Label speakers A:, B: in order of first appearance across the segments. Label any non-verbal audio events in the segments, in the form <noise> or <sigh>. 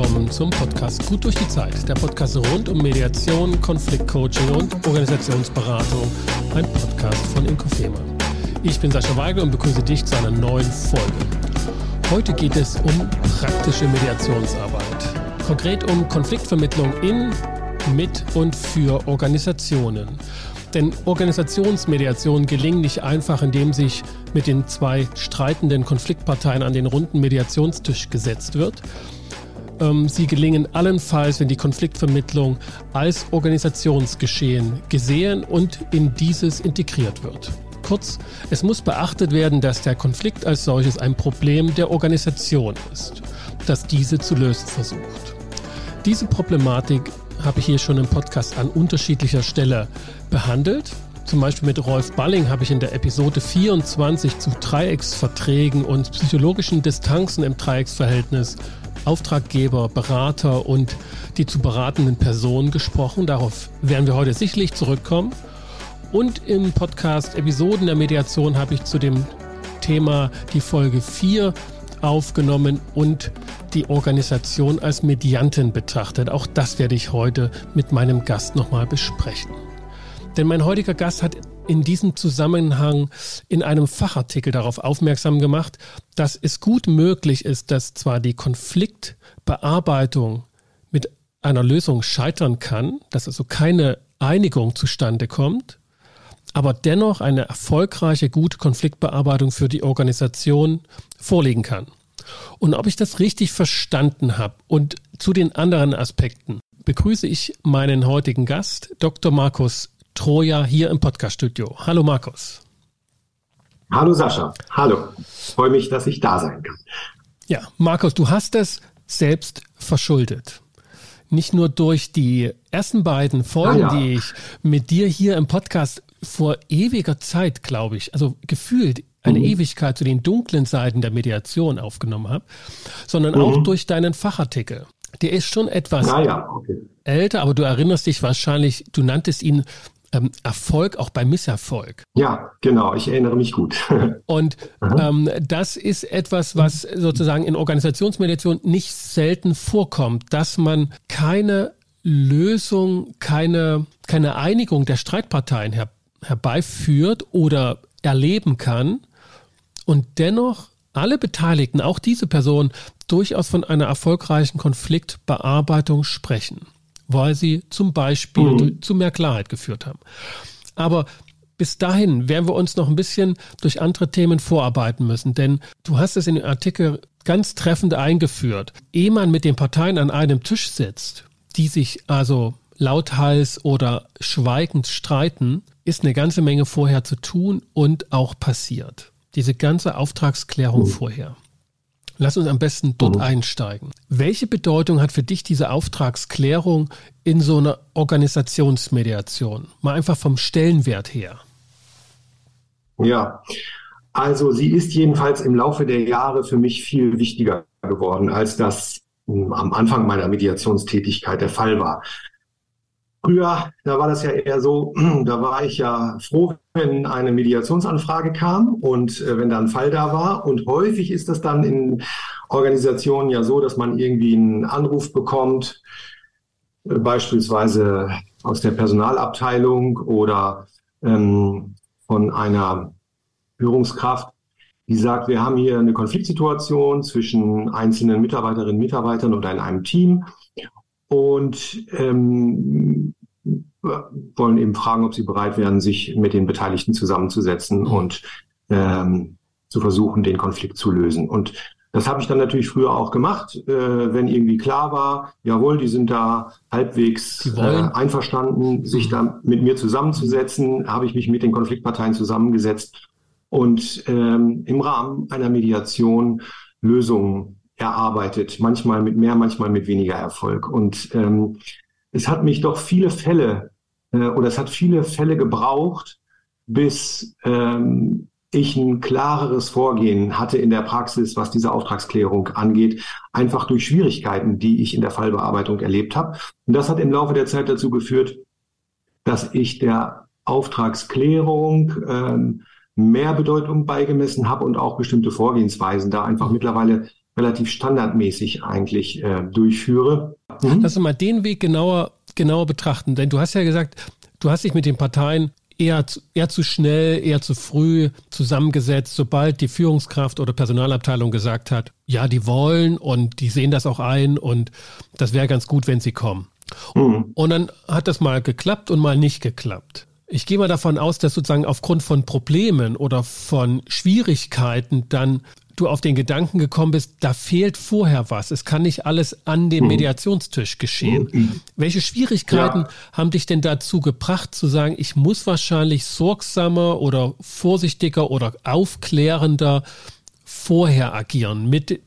A: willkommen zum Podcast Gut durch die Zeit. Der Podcast rund um Mediation, Konfliktcoaching und Organisationsberatung. Ein Podcast von Inkofema. Ich bin Sascha Weigel und begrüße dich zu einer neuen Folge. Heute geht es um praktische Mediationsarbeit. Konkret um Konfliktvermittlung in, mit und für Organisationen. Denn Organisationsmediation gelingen nicht einfach, indem sich mit den zwei streitenden Konfliktparteien an den runden Mediationstisch gesetzt wird. Ähm, sie gelingen allenfalls, wenn die Konfliktvermittlung als Organisationsgeschehen gesehen und in dieses integriert wird. Kurz, es muss beachtet werden, dass der Konflikt als solches ein Problem der Organisation ist, das diese zu lösen versucht. Diese Problematik habe ich hier schon im Podcast an unterschiedlicher Stelle behandelt. Zum Beispiel mit Rolf Balling habe ich in der Episode 24 zu Dreiecksverträgen und psychologischen Distanzen im Dreiecksverhältnis Auftraggeber, Berater und die zu beratenden Personen gesprochen. Darauf werden wir heute sicherlich zurückkommen. Und im Podcast Episoden der Mediation habe ich zu dem Thema die Folge 4 aufgenommen und die Organisation als Mediantin betrachtet. Auch das werde ich heute mit meinem Gast nochmal besprechen. Denn mein heutiger Gast hat in diesem Zusammenhang in einem Fachartikel darauf aufmerksam gemacht, dass es gut möglich ist, dass zwar die Konfliktbearbeitung mit einer Lösung scheitern kann, dass also keine Einigung zustande kommt, aber dennoch eine erfolgreiche, gute Konfliktbearbeitung für die Organisation vorliegen kann. Und ob ich das richtig verstanden habe und zu den anderen Aspekten begrüße ich meinen heutigen Gast, Dr. Markus Troja hier im Podcaststudio. Hallo Markus.
B: Hallo Sascha. Hallo. Ich freue mich, dass ich da sein kann.
A: Ja, Markus, du hast es selbst verschuldet. Nicht nur durch die ersten beiden Folgen, ah, ja. die ich mit dir hier im Podcast vor ewiger Zeit, glaube ich, also gefühlt eine mhm. Ewigkeit zu den dunklen Seiten der Mediation aufgenommen habe, sondern mhm. auch durch deinen Fachartikel. Der ist schon etwas ah, ja. okay. älter, aber du erinnerst dich wahrscheinlich, du nanntest ihn ähm, Erfolg auch bei Misserfolg.
B: Ja, genau, ich erinnere mich gut. <laughs>
A: Und ähm, das ist etwas, was sozusagen in Organisationsmediation nicht selten vorkommt, dass man keine Lösung, keine, keine Einigung der Streitparteien her, herbeiführt oder erleben kann und dennoch alle Beteiligten, auch diese Person, durchaus von einer erfolgreichen Konfliktbearbeitung sprechen weil sie zum Beispiel mhm. zu mehr Klarheit geführt haben. Aber bis dahin werden wir uns noch ein bisschen durch andere Themen vorarbeiten müssen, denn du hast es in dem Artikel ganz treffend eingeführt. Ehe man mit den Parteien an einem Tisch sitzt, die sich also lauthals oder schweigend streiten, ist eine ganze Menge vorher zu tun und auch passiert. Diese ganze Auftragsklärung mhm. vorher. Lass uns am besten dort mhm. einsteigen. Welche Bedeutung hat für dich diese Auftragsklärung in so einer Organisationsmediation? Mal einfach vom Stellenwert her.
B: Ja, also sie ist jedenfalls im Laufe der Jahre für mich viel wichtiger geworden, als das hm, am Anfang meiner Mediationstätigkeit der Fall war. Früher, da war das ja eher so, <clears throat> da war ich ja froh, wenn eine Mediationsanfrage kam und äh, wenn da ein Fall da war. Und häufig ist das dann in Organisationen ja so, dass man irgendwie einen Anruf bekommt, äh, beispielsweise aus der Personalabteilung oder ähm, von einer Führungskraft, die sagt, wir haben hier eine Konfliktsituation zwischen einzelnen Mitarbeiterinnen und Mitarbeitern oder in einem Team und ähm, wollen eben fragen, ob sie bereit wären, sich mit den Beteiligten zusammenzusetzen und ähm, zu versuchen, den Konflikt zu lösen. Und das habe ich dann natürlich früher auch gemacht, äh, wenn irgendwie klar war, jawohl, die sind da halbwegs äh, einverstanden, sich mhm. da mit mir zusammenzusetzen, habe ich mich mit den Konfliktparteien zusammengesetzt und ähm, im Rahmen einer Mediation Lösungen erarbeitet, manchmal mit mehr, manchmal mit weniger Erfolg. Und ähm, es hat mich doch viele Fälle äh, oder es hat viele Fälle gebraucht, bis ähm, ich ein klareres Vorgehen hatte in der Praxis, was diese Auftragsklärung angeht, einfach durch Schwierigkeiten, die ich in der Fallbearbeitung erlebt habe. Und das hat im Laufe der Zeit dazu geführt, dass ich der Auftragsklärung ähm, mehr Bedeutung beigemessen habe und auch bestimmte Vorgehensweisen da einfach mittlerweile relativ standardmäßig eigentlich äh, durchführe.
A: Mhm. Lass uns mal den Weg genauer, genauer betrachten, denn du hast ja gesagt, du hast dich mit den Parteien eher zu, eher zu schnell, eher zu früh zusammengesetzt, sobald die Führungskraft oder Personalabteilung gesagt hat, ja, die wollen und die sehen das auch ein und das wäre ganz gut, wenn sie kommen. Mhm. Und dann hat das mal geklappt und mal nicht geklappt. Ich gehe mal davon aus, dass sozusagen aufgrund von Problemen oder von Schwierigkeiten dann du auf den Gedanken gekommen bist, da fehlt vorher was. Es kann nicht alles an dem mhm. Mediationstisch geschehen. Mhm. Welche Schwierigkeiten ja. haben dich denn dazu gebracht zu sagen, ich muss wahrscheinlich sorgsamer oder vorsichtiger oder aufklärender vorher agieren mit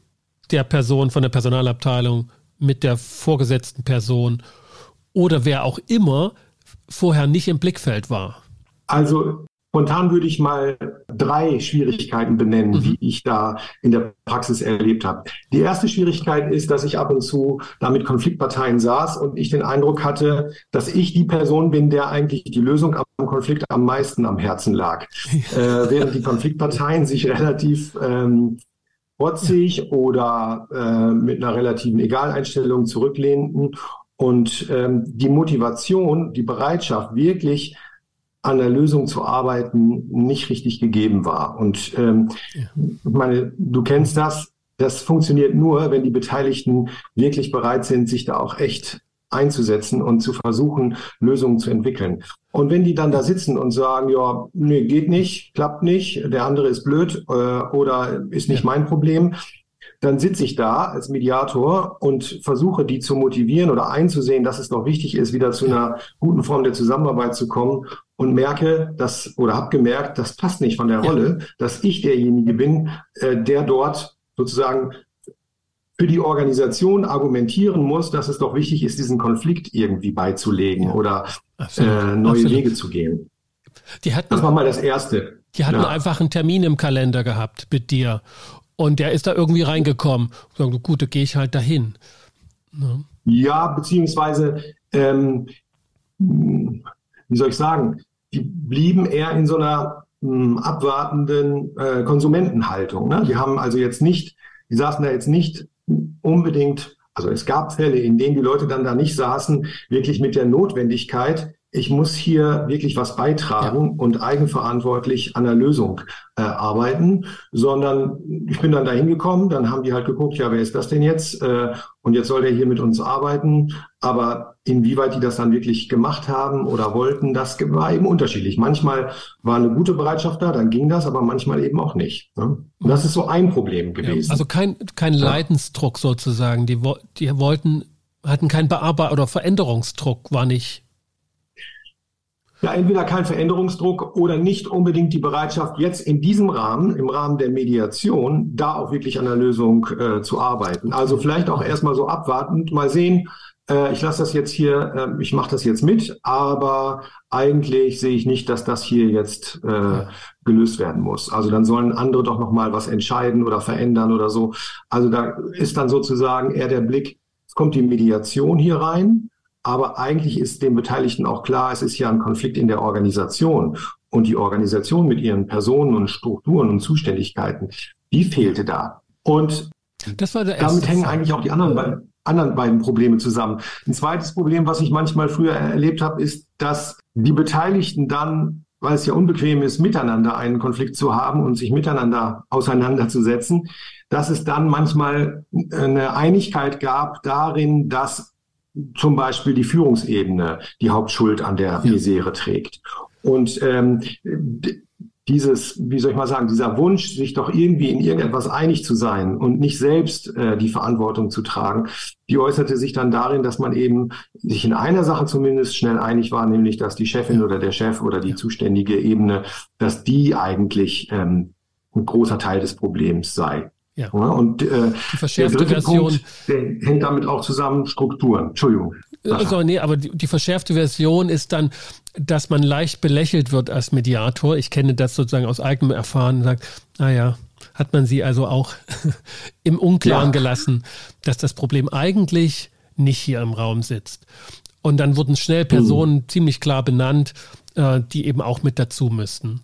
A: der Person von der Personalabteilung, mit der vorgesetzten Person oder wer auch immer vorher nicht im Blickfeld war?
B: Also Spontan würde ich mal drei Schwierigkeiten benennen, mhm. die ich da in der Praxis erlebt habe. Die erste Schwierigkeit ist, dass ich ab und zu da mit Konfliktparteien saß und ich den Eindruck hatte, dass ich die Person bin, der eigentlich die Lösung am Konflikt am meisten am Herzen lag. <laughs> äh, während die Konfliktparteien sich relativ ähm, rotzig oder äh, mit einer relativen Egaleinstellung zurücklehnten und ähm, die Motivation, die Bereitschaft, wirklich an der Lösung zu arbeiten, nicht richtig gegeben war. Und ähm, ja. ich meine, du kennst das. Das funktioniert nur, wenn die Beteiligten wirklich bereit sind, sich da auch echt einzusetzen und zu versuchen, Lösungen zu entwickeln. Und wenn die dann da sitzen und sagen, ja, nee, geht nicht, klappt nicht, der andere ist blöd äh, oder ist nicht ja. mein Problem, dann sitze ich da als Mediator und versuche, die zu motivieren oder einzusehen, dass es doch wichtig ist, wieder zu einer guten Form der Zusammenarbeit zu kommen und merke, dass oder habe gemerkt, das passt nicht von der ja. Rolle, dass ich derjenige bin, äh, der dort sozusagen für die Organisation argumentieren muss, dass es doch wichtig ist, diesen Konflikt irgendwie beizulegen ja. oder äh, neue Absolut. Wege zu gehen.
A: Die hatten,
B: das war mal das Erste.
A: Die hatten ja. einfach einen Termin im Kalender gehabt mit dir und der ist da irgendwie reingekommen. Sagen, gut, da gehe ich halt dahin.
B: Ja, ja beziehungsweise, ähm, wie soll ich sagen, die blieben eher in so einer mh, abwartenden äh, Konsumentenhaltung. Ne? Die haben also jetzt nicht, die saßen da jetzt nicht unbedingt, also es gab Fälle, in denen die Leute dann da nicht saßen, wirklich mit der Notwendigkeit, ich muss hier wirklich was beitragen und eigenverantwortlich an der Lösung äh, arbeiten, sondern ich bin dann da hingekommen, dann haben die halt geguckt, ja, wer ist das denn jetzt? Äh, und jetzt soll der hier mit uns arbeiten. Aber inwieweit die das dann wirklich gemacht haben oder wollten, das war eben unterschiedlich. Manchmal war eine gute Bereitschaft da, dann ging das, aber manchmal eben auch nicht. Ne? Und das ist so ein Problem gewesen.
A: Ja, also kein, kein Leidensdruck sozusagen. Die, die wollten, hatten keinen Bearbeit- oder Veränderungsdruck, war nicht
B: ja, entweder kein Veränderungsdruck oder nicht unbedingt die Bereitschaft, jetzt in diesem Rahmen, im Rahmen der Mediation, da auch wirklich an der Lösung äh, zu arbeiten. Also vielleicht auch erstmal so abwartend, mal sehen, ich lasse das jetzt hier, äh, ich mache das jetzt mit, aber eigentlich sehe ich nicht, dass das hier jetzt äh, gelöst werden muss. Also dann sollen andere doch nochmal was entscheiden oder verändern oder so. Also da ist dann sozusagen eher der Blick, es kommt die Mediation hier rein aber eigentlich ist den Beteiligten auch klar, es ist ja ein Konflikt in der Organisation. Und die Organisation mit ihren Personen und Strukturen und Zuständigkeiten, die fehlte da. Und damit hängen eigentlich auch die anderen, be anderen beiden Probleme zusammen. Ein zweites Problem, was ich manchmal früher erlebt habe, ist, dass die Beteiligten dann, weil es ja unbequem ist, miteinander einen Konflikt zu haben und sich miteinander auseinanderzusetzen, dass es dann manchmal eine Einigkeit gab darin, dass zum Beispiel die Führungsebene die Hauptschuld an der. Misere trägt. Und ähm, dieses, wie soll ich mal sagen, dieser Wunsch, sich doch irgendwie in irgendetwas einig zu sein und nicht selbst äh, die Verantwortung zu tragen, die äußerte sich dann darin, dass man eben sich in einer Sache zumindest schnell einig war, nämlich dass die Chefin oder der Chef oder die zuständige Ebene, dass die eigentlich ähm, ein großer Teil des Problems sei. Ja. ja und äh, der dritte Version, Punkt, der hängt damit auch zusammen, Strukturen. Entschuldigung.
A: Also, nee, aber die, die, verschärfte Version ist dann, dass man leicht belächelt wird als Mediator. Ich kenne das sozusagen aus eigenem Erfahren und sagt, naja, hat man sie also auch <laughs> im Unklaren ja. gelassen, dass das Problem eigentlich nicht hier im Raum sitzt. Und dann wurden schnell Personen mhm. ziemlich klar benannt, äh, die eben auch mit dazu müssten.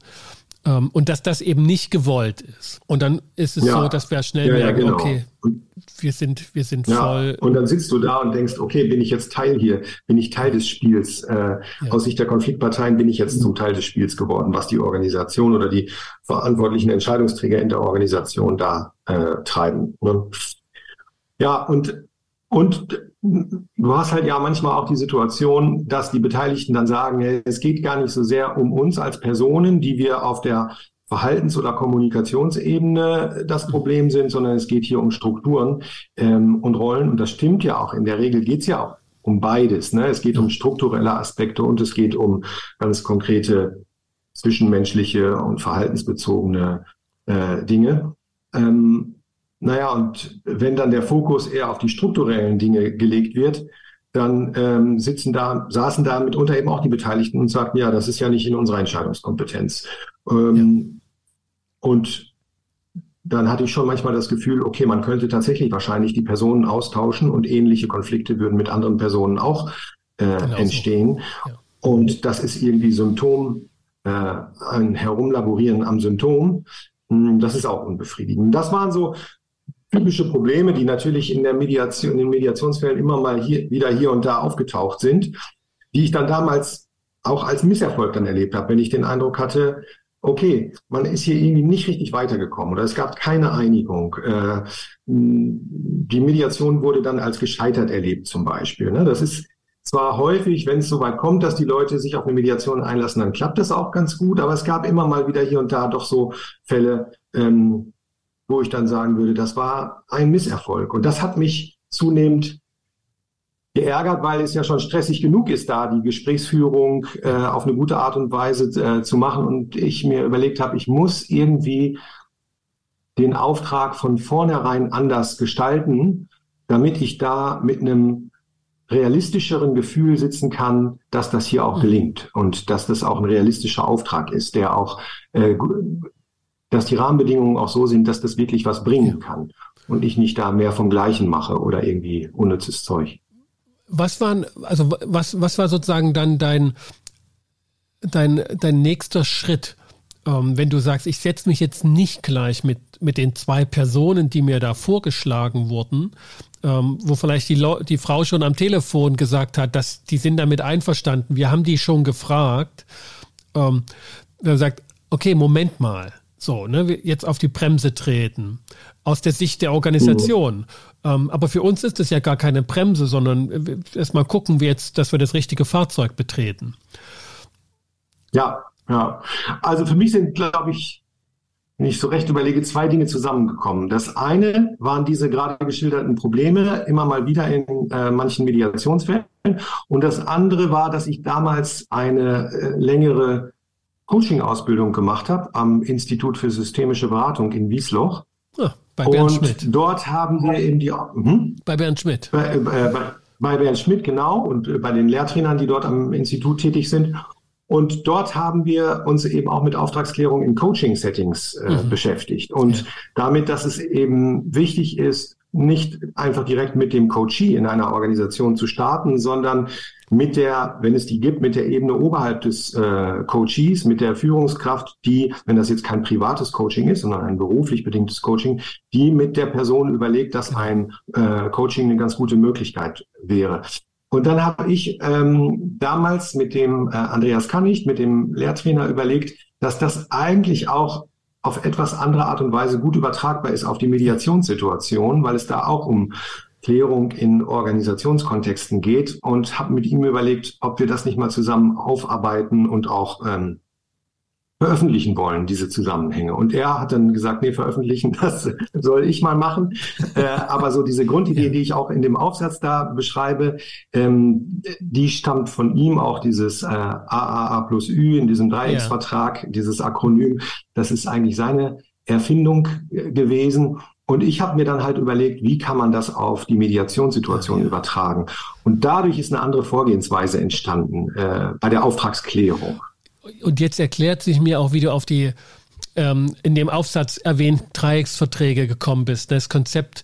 A: Ähm, und dass das eben nicht gewollt ist. Und dann ist es ja. so, dass wir schnell ja, merken, ja, genau. okay, wir sind, wir sind voll.
B: Und dann sitzt du da und denkst, okay, bin ich jetzt Teil hier? Bin ich Teil des Spiels? Äh, aus Sicht der Konfliktparteien bin ich jetzt zum Teil des Spiels geworden, was die Organisation oder die verantwortlichen Entscheidungsträger in der Organisation da äh, treiben. Ne? Ja, und und du hast halt ja manchmal auch die Situation, dass die Beteiligten dann sagen, es geht gar nicht so sehr um uns als Personen, die wir auf der Verhaltens- oder Kommunikationsebene das Problem sind, sondern es geht hier um Strukturen ähm, und Rollen. Und das stimmt ja auch. In der Regel geht es ja auch um beides. Ne? Es geht um strukturelle Aspekte und es geht um ganz konkrete zwischenmenschliche und verhaltensbezogene äh, Dinge. Ähm, naja, und wenn dann der Fokus eher auf die strukturellen Dinge gelegt wird, dann ähm, sitzen da, saßen da mitunter eben auch die Beteiligten und sagten, ja, das ist ja nicht in unserer Entscheidungskompetenz. Ähm, ja. Und dann hatte ich schon manchmal das Gefühl, okay, man könnte tatsächlich wahrscheinlich die Personen austauschen und ähnliche Konflikte würden mit anderen Personen auch äh, genau entstehen. So. Ja. Und das ist irgendwie Symptom, äh, ein Herumlaborieren am Symptom. Hm, das ist auch unbefriedigend. Das waren so typische Probleme, die natürlich in der Mediation, in den Mediationsfällen immer mal hier, wieder hier und da aufgetaucht sind, die ich dann damals auch als Misserfolg dann erlebt habe, wenn ich den Eindruck hatte, okay, man ist hier irgendwie nicht richtig weitergekommen oder es gab keine Einigung. Äh, die Mediation wurde dann als gescheitert erlebt zum Beispiel. Ne? Das ist zwar häufig, wenn es so weit kommt, dass die Leute sich auf eine Mediation einlassen, dann klappt das auch ganz gut, aber es gab immer mal wieder hier und da doch so Fälle, ähm, wo ich dann sagen würde, das war ein Misserfolg. Und das hat mich zunehmend geärgert, weil es ja schon stressig genug ist, da die Gesprächsführung äh, auf eine gute Art und Weise äh, zu machen. Und ich mir überlegt habe, ich muss irgendwie den Auftrag von vornherein anders gestalten, damit ich da mit einem realistischeren Gefühl sitzen kann, dass das hier auch mhm. gelingt und dass das auch ein realistischer Auftrag ist, der auch äh, dass die Rahmenbedingungen auch so sind, dass das wirklich was bringen kann und ich nicht da mehr vom Gleichen mache oder irgendwie unnützes Zeug.
A: Was waren, also was, was war sozusagen dann dein, dein, dein nächster Schritt, ähm, wenn du sagst, ich setze mich jetzt nicht gleich mit, mit den zwei Personen, die mir da vorgeschlagen wurden, ähm, wo vielleicht die, die Frau schon am Telefon gesagt hat, dass die sind damit einverstanden, wir haben die schon gefragt, ähm, dann sagt, okay, Moment mal, so, ne, jetzt auf die Bremse treten. Aus der Sicht der Organisation. Mhm. Ähm, aber für uns ist es ja gar keine Bremse, sondern erstmal gucken wir jetzt, dass wir das richtige Fahrzeug betreten.
B: Ja, ja. Also für mich sind, glaube ich, wenn ich so recht überlege, zwei Dinge zusammengekommen. Das eine waren diese gerade geschilderten Probleme immer mal wieder in äh, manchen Mediationsfällen. Und das andere war, dass ich damals eine äh, längere Coaching-Ausbildung gemacht habe am Institut für systemische Beratung in Wiesloch.
A: Ah, bei Bernd und Schmidt.
B: Dort haben wir eben die.
A: Hm? Bei Bernd Schmidt.
B: Bei, äh, bei, bei Bernd Schmidt, genau, und äh, bei den Lehrtrainern, die dort am Institut tätig sind. Und dort haben wir uns eben auch mit Auftragsklärung in Coaching-Settings äh, mhm. beschäftigt. Und ja. damit, dass es eben wichtig ist, nicht einfach direkt mit dem Coachee in einer Organisation zu starten, sondern mit der, wenn es die gibt, mit der Ebene oberhalb des äh, Coaches, mit der Führungskraft, die, wenn das jetzt kein privates Coaching ist, sondern ein beruflich bedingtes Coaching, die mit der Person überlegt, dass ein äh, Coaching eine ganz gute Möglichkeit wäre. Und dann habe ich ähm, damals mit dem äh, Andreas Kannicht, mit dem Lehrtrainer überlegt, dass das eigentlich auch auf etwas andere Art und Weise gut übertragbar ist auf die Mediationssituation, weil es da auch um Klärung in Organisationskontexten geht und habe mit ihm überlegt, ob wir das nicht mal zusammen aufarbeiten und auch ähm, veröffentlichen wollen, diese Zusammenhänge. Und er hat dann gesagt, nee, veröffentlichen, <laughs> das soll ich mal machen. äh, aber so diese Grundidee, die ich auch in dem Aufsatz da beschreibe, ähm, die stammt von ihm auch dieses äh, AAA plus Ü in diesem Dreiecksvertrag, ja. dieses Akronym. Das ist eigentlich seine Erfindung äh, gewesen. Und ich habe mir dann halt überlegt, wie kann man das auf die Mediationssituation übertragen. Und dadurch ist eine andere Vorgehensweise entstanden äh, bei der Auftragsklärung.
A: Und jetzt erklärt sich mir auch, wie du auf die ähm, in dem Aufsatz erwähnten Dreiecksverträge gekommen bist. Das Konzept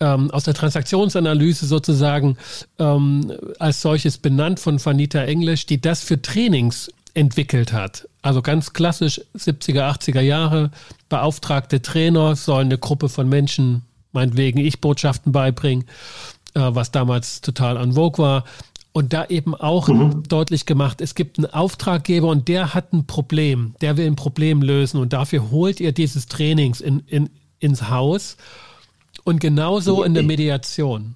A: ähm, aus der Transaktionsanalyse sozusagen ähm, als solches benannt von Vanita English, die das für Trainings entwickelt hat. Also ganz klassisch 70er, 80er Jahre, beauftragte Trainer sollen eine Gruppe von Menschen, meinetwegen Ich-Botschaften beibringen, äh, was damals total an Vogue war. Und da eben auch mhm. deutlich gemacht, es gibt einen Auftraggeber und der hat ein Problem, der will ein Problem lösen und dafür holt ihr dieses Trainings in, in, ins Haus und genauso in der Mediation.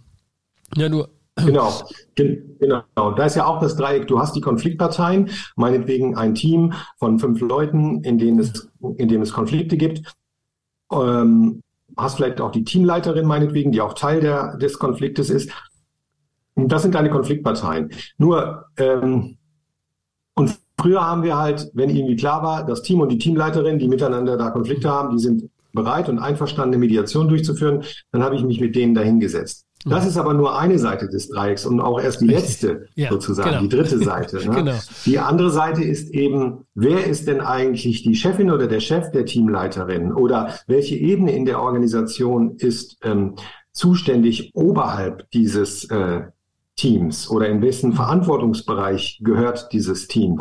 B: Ja, nur <clears throat> Genau, genau. Da ist ja auch das Dreieck. Du hast die Konfliktparteien, meinetwegen ein Team von fünf Leuten, in denen es, in dem es Konflikte gibt. Ähm, hast vielleicht auch die Teamleiterin, meinetwegen, die auch Teil der, des Konfliktes ist. Und das sind deine Konfliktparteien. Nur, ähm, und früher haben wir halt, wenn irgendwie klar war, das Team und die Teamleiterin, die miteinander da Konflikte haben, die sind bereit und einverstanden, eine Mediation durchzuführen, dann habe ich mich mit denen dahingesetzt. Das ist aber nur eine Seite des Dreiecks und auch erst die letzte ja, sozusagen, genau. die dritte Seite. <laughs> Ne? genau. Die andere Seite ist eben, wer ist denn eigentlich die Chefin oder der Chef der Teamleiterin oder welche Ebene in der Organisation ist ähm, zuständig oberhalb dieses äh, Teams oder in wessen Verantwortungsbereich gehört dieses Team?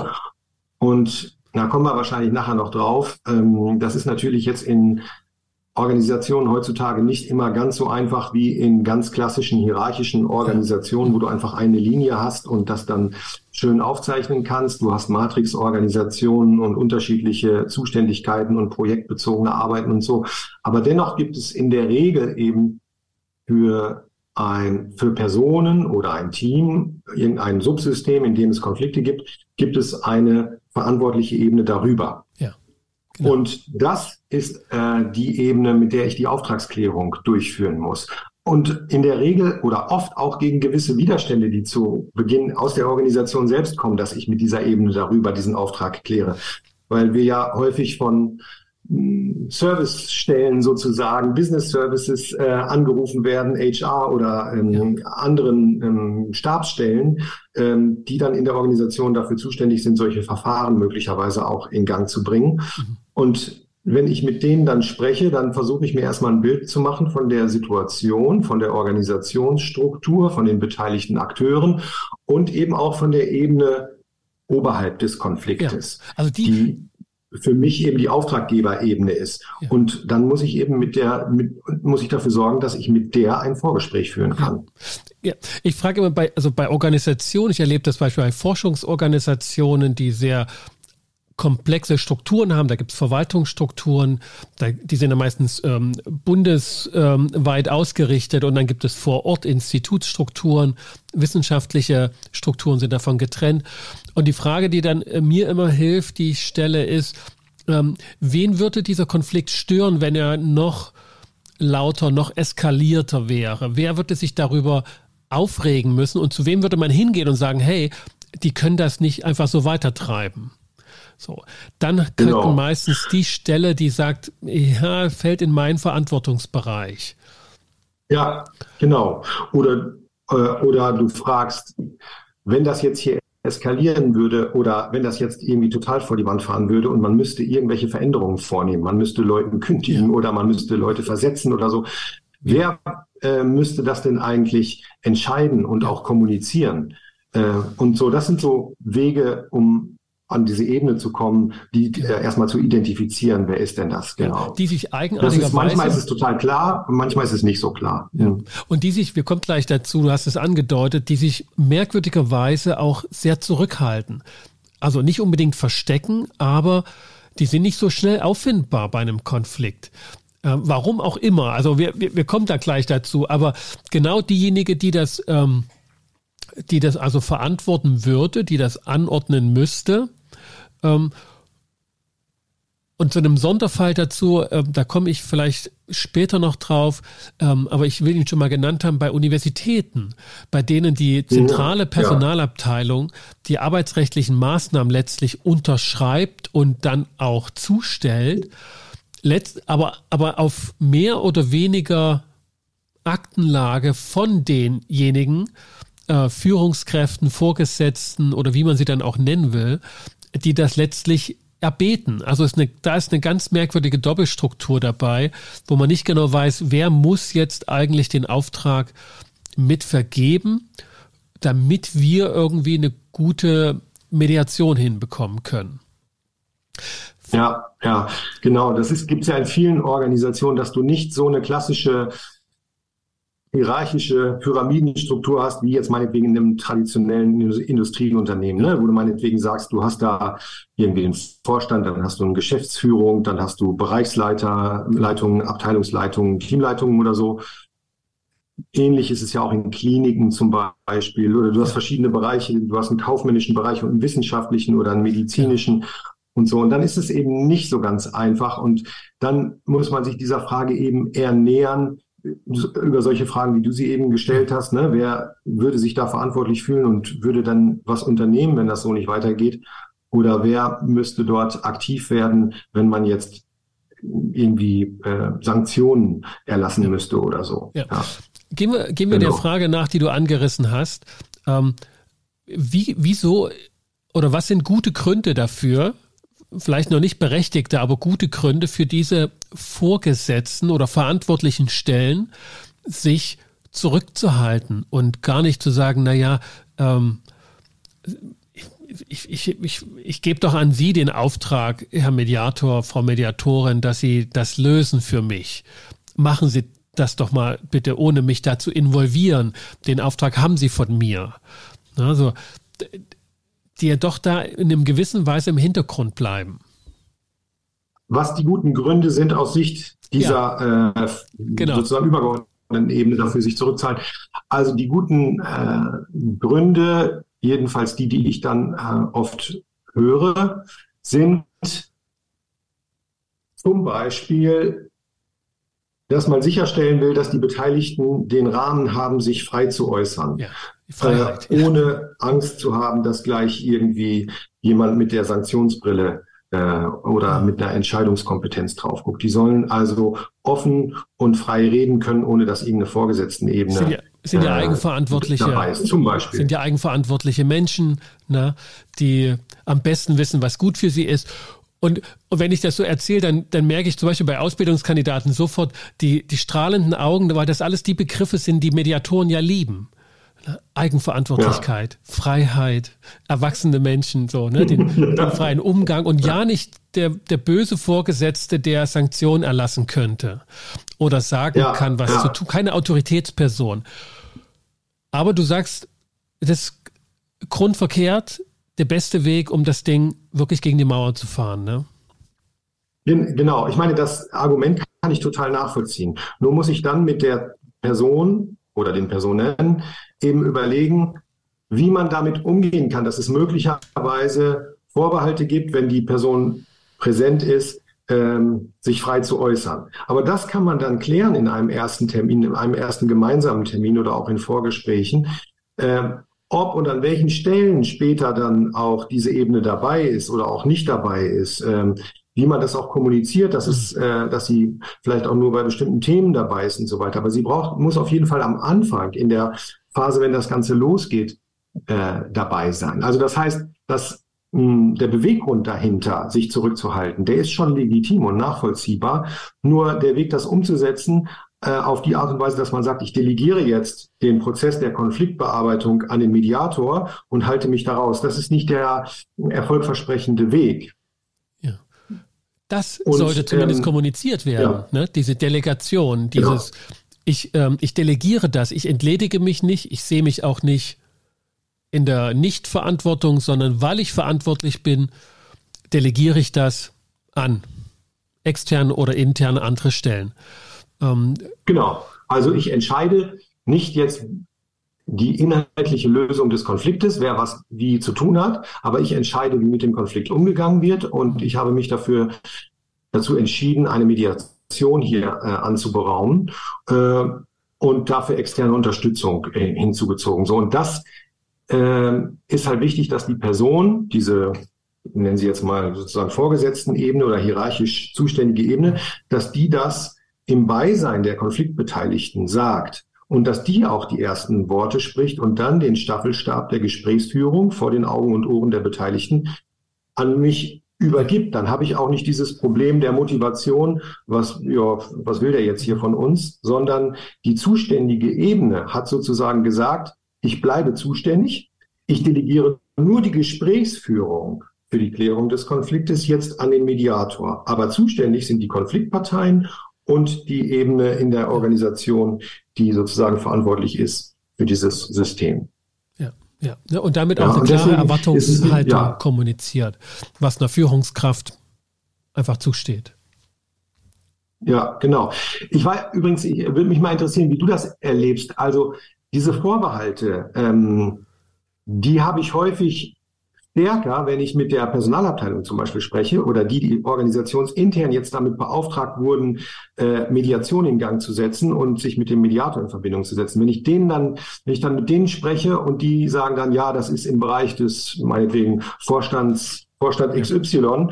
B: Und da kommen wir wahrscheinlich nachher noch drauf. Ähm, das ist natürlich jetzt in Organisationen heutzutage nicht immer ganz so einfach wie in ganz klassischen hierarchischen Organisationen, wo du einfach eine Linie hast und das dann schön aufzeichnen kannst. Du hast Matrix-Organisationen und unterschiedliche Zuständigkeiten und projektbezogene Arbeiten und so. Aber dennoch gibt es in der Regel eben für ein, für Personen oder ein Team, irgendein Subsystem, in dem es Konflikte gibt, gibt es eine verantwortliche Ebene darüber. Ja. Genau. Und das ist äh, die Ebene, mit der ich die Auftragsklärung durchführen muss. Und in der Regel oder oft auch gegen gewisse Widerstände, die zu Beginn aus der Organisation selbst kommen, dass ich mit dieser Ebene darüber diesen Auftrag kläre. Weil wir ja häufig von Servicestellen sozusagen, Business Services äh, angerufen werden, HR oder ähm, ja. anderen ähm, Stabsstellen, ähm, die dann in der Organisation dafür zuständig sind, solche Verfahren möglicherweise auch in Gang zu bringen. Mhm. Und wenn ich mit denen dann spreche, dann versuche ich mir erstmal ein Bild zu machen von der Situation, von der Organisationsstruktur, von den beteiligten Akteuren und eben auch von der Ebene oberhalb des Konfliktes. Ja, also die, die für mich eben die Auftraggeberebene ist. Ja. Und dann muss ich eben mit der, mit, muss ich dafür sorgen, dass ich mit der ein Vorgespräch führen kann.
A: Ja, ich frage immer bei, also bei Organisationen, ich erlebe das Beispiel bei Forschungsorganisationen, die sehr komplexe Strukturen haben. Da gibt es Verwaltungsstrukturen, da, die sind ja meistens ähm, bundesweit ähm, ausgerichtet und dann gibt es vor Ort Institutsstrukturen, wissenschaftliche Strukturen sind davon getrennt. Und die Frage, die dann äh, mir immer hilft, die ich stelle, ist, ähm, wen würde dieser Konflikt stören, wenn er noch lauter, noch eskalierter wäre? Wer würde sich darüber aufregen müssen und zu wem würde man hingehen und sagen, hey, die können das nicht einfach so weitertreiben? So, dann genau. meistens die Stelle, die sagt, ja, fällt in meinen Verantwortungsbereich.
B: Ja, genau. Oder, äh, oder du fragst, wenn das jetzt hier eskalieren würde oder wenn das jetzt irgendwie total vor die Wand fahren würde und man müsste irgendwelche Veränderungen vornehmen, man müsste Leuten kündigen ja. oder man müsste Leute versetzen oder so. Wer äh, müsste das denn eigentlich entscheiden und auch kommunizieren? Äh, und so, das sind so Wege, um an diese Ebene zu kommen, die äh, erstmal zu identifizieren, wer ist denn das genau.
A: Die sich eigenartigerweise...
B: Ist, manchmal ist es total klar, manchmal ist es nicht so klar.
A: Ja. Und die sich, wir kommen gleich dazu, du hast es angedeutet, die sich merkwürdigerweise auch sehr zurückhalten. Also nicht unbedingt verstecken, aber die sind nicht so schnell auffindbar bei einem Konflikt. Ähm, warum auch immer. Also wir, wir, wir kommen da gleich dazu. Aber genau diejenige, die das... Ähm, die das also verantworten würde, die das anordnen müsste. Ähm, und zu einem Sonderfall dazu, ähm, da komme ich vielleicht später noch drauf, ähm, aber ich will ihn schon mal genannt haben, bei Universitäten, bei denen die zentrale Personalabteilung die arbeitsrechtlichen Maßnahmen letztlich unterschreibt und dann auch zustellt, letzt, aber, aber auf mehr oder weniger Aktenlage von denjenigen, äh, Führungskräften, Vorgesetzten oder wie man sie dann auch nennen will, die das letztlich erbeten. Also ist eine, da ist eine ganz merkwürdige Doppelstruktur dabei, wo man nicht genau weiß, wer muss jetzt eigentlich den Auftrag mit vergeben, damit wir irgendwie eine gute Mediation hinbekommen können.
B: Ja, ja, genau. Das gibt es ja in vielen Organisationen, dass du nicht so eine klassische hierarchische Pyramidenstruktur hast, wie jetzt meinetwegen in einem traditionellen Industrieunternehmen, ne? wo du meinetwegen sagst, du hast da irgendwie den Vorstand, dann hast du eine Geschäftsführung, dann hast du Bereichsleiter, Leitungen, Abteilungsleitungen, Teamleitungen oder so. Ähnlich ist es ja auch in Kliniken zum Beispiel. Oder du hast verschiedene Bereiche. Du hast einen kaufmännischen Bereich und einen wissenschaftlichen oder einen medizinischen und so. Und dann ist es eben nicht so ganz einfach. Und dann muss man sich dieser Frage eben eher nähern, über solche Fragen, wie du sie eben gestellt hast. Ne? Wer würde sich da verantwortlich fühlen und würde dann was unternehmen, wenn das so nicht weitergeht? Oder wer müsste dort aktiv werden, wenn man jetzt irgendwie äh, Sanktionen erlassen müsste oder so?
A: Ja. ja. Gehen wir, gehen wir genau. der Frage nach, die du angerissen hast. Ähm, wie, wieso oder was sind gute Gründe dafür, vielleicht noch nicht berechtigte, aber gute Gründe für diese Vorgesetzten oder verantwortlichen Stellen, sich zurückzuhalten und gar nicht zu sagen, naja, ähm, ich, ich, ich, ich gebe doch an Sie den Auftrag, Herr Mediator, Frau Mediatorin, dass Sie das lösen für mich. Machen Sie das doch mal bitte, ohne mich da zu involvieren. Den Auftrag haben Sie von mir. Also die ja doch da in einem gewissen Weise im Hintergrund bleiben.
B: Was die guten Gründe sind aus Sicht dieser ja. äh, genau. sozusagen übergeordneten Ebene dafür sich zurückzahlen. Also die guten äh, Gründe, jedenfalls die, die ich dann äh, oft höre, sind zum Beispiel, dass man sicherstellen will, dass die Beteiligten den Rahmen haben, sich frei zu äußern. Ja. Freiheit. Äh, ohne Angst zu haben, dass gleich irgendwie jemand mit der Sanktionsbrille äh, oder mit einer Entscheidungskompetenz drauf guckt. Die sollen also offen und frei reden können, ohne dass irgendeine Vorgesetzten-Ebene
A: sind ja, sind ja äh, eigenverantwortliche,
B: dabei ist, zum Beispiel.
A: Sind ja eigenverantwortliche Menschen, ne, die am besten wissen, was gut für sie ist. Und, und wenn ich das so erzähle, dann, dann merke ich zum Beispiel bei Ausbildungskandidaten sofort die, die strahlenden Augen, weil das alles die Begriffe sind, die Mediatoren ja lieben. Eigenverantwortlichkeit, ja. Freiheit, erwachsene Menschen, so, ne, den, <laughs> den, freien Umgang und ja nicht der, der böse Vorgesetzte, der Sanktionen erlassen könnte oder sagen ja, kann, was ja. zu tun, keine Autoritätsperson. Aber du sagst, das ist grundverkehrt der beste Weg, um das Ding wirklich gegen die Mauer zu fahren, ne?
B: Genau, ich meine, das Argument kann ich total nachvollziehen. Nur muss ich dann mit der Person oder den Personen eben überlegen, wie man damit umgehen kann, dass es möglicherweise Vorbehalte gibt, wenn die Person präsent ist, ähm, sich frei zu äußern. Aber das kann man dann klären in einem ersten Termin, in einem ersten gemeinsamen Termin oder auch in Vorgesprächen. Ähm, ob und an welchen Stellen später dann auch diese Ebene dabei ist oder auch nicht dabei ist, ähm, wie man das auch kommuniziert, dass es, äh, dass sie vielleicht auch nur bei bestimmten Themen dabei ist und so weiter. Aber sie braucht, muss auf jeden Fall am Anfang in der Phase, wenn das Ganze losgeht, äh, dabei sein. Also das heißt, dass mh, der Beweggrund dahinter, sich zurückzuhalten, der ist schon legitim und nachvollziehbar. Nur der Weg, das umzusetzen, auf die Art und Weise, dass man sagt, ich delegiere jetzt den Prozess der Konfliktbearbeitung an den Mediator und halte mich daraus. Das ist nicht der erfolgversprechende Weg.
A: Das und, sollte zumindest ähm, kommuniziert werden, ja. ne? diese Delegation, dieses, genau. ich, ähm, ich delegiere das, ich entledige mich nicht, ich sehe mich auch nicht in der Nichtverantwortung, sondern weil ich verantwortlich bin, delegiere ich das an externe oder interne andere Stellen.
B: Ähm, genau, also ich entscheide nicht jetzt die inhaltliche Lösung des Konfliktes, wer was wie zu tun hat, aber ich entscheide, wie mit dem Konflikt umgegangen wird und ich habe mich dafür dazu entschieden, eine Mediation hier äh, anzuberaumen äh, und dafür externe Unterstützung äh, hinzugezogen. So und das äh, ist halt wichtig, dass die Person diese nennen Sie jetzt mal sozusagen vorgesetzten Ebene oder hierarchisch zuständige Ebene, dass die das im Beisein der Konfliktbeteiligten sagt und dass die auch die ersten Worte spricht und dann den Staffelstab der Gesprächsführung vor den Augen und Ohren der Beteiligten an mich übergibt, dann habe ich auch nicht dieses Problem der Motivation, was, ja, was will der jetzt hier von uns, sondern die zuständige Ebene hat sozusagen gesagt, ich bleibe zuständig, ich delegiere nur die Gesprächsführung für die Klärung des Konfliktes jetzt an den Mediator. Aber zuständig sind die Konfliktparteien und die Ebene in der Organisation, die sozusagen verantwortlich ist für dieses System.
A: Ja, ja. Und damit auch ja, eine klare Erwartungshaltung ja. kommuniziert, was einer Führungskraft einfach zusteht.
B: Ja, genau. Ich war übrigens, ich würde mich mal interessieren, wie du das erlebst. Also diese Vorbehalte, ähm, die habe ich häufig stärker, wenn ich mit der Personalabteilung zum Beispiel spreche oder die, die organisationsintern jetzt damit beauftragt wurden, äh, Mediation in Gang zu setzen und sich mit dem Mediator in Verbindung zu setzen. Wenn ich denen dann, wenn ich dann mit denen spreche und die sagen dann, ja, das ist im Bereich des meinetwegen Vorstands Vorstand XY,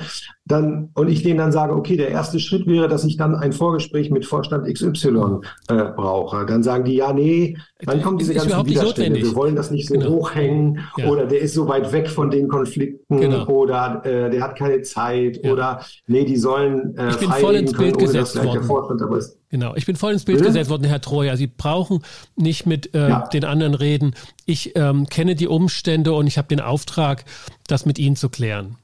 B: dann, und ich denen dann sage, okay, der erste Schritt wäre, dass ich dann ein Vorgespräch mit Vorstand XY äh, brauche. Dann sagen die, ja, nee, dann kommen diese ganzen Widerstände. Wir wollen das nicht so genau. hochhängen ja. oder der ist so weit weg von den Konflikten genau. oder äh, der hat keine Zeit ja. oder nee, die sollen
A: äh, ich bin voll ins Bild können, gesetzt worden. Ist, Genau, ich bin voll ins Bild Bitte? gesetzt worden, Herr Treuer. Sie brauchen nicht mit äh, ja. den anderen reden. Ich ähm, kenne die Umstände und ich habe den Auftrag, das mit Ihnen zu klären.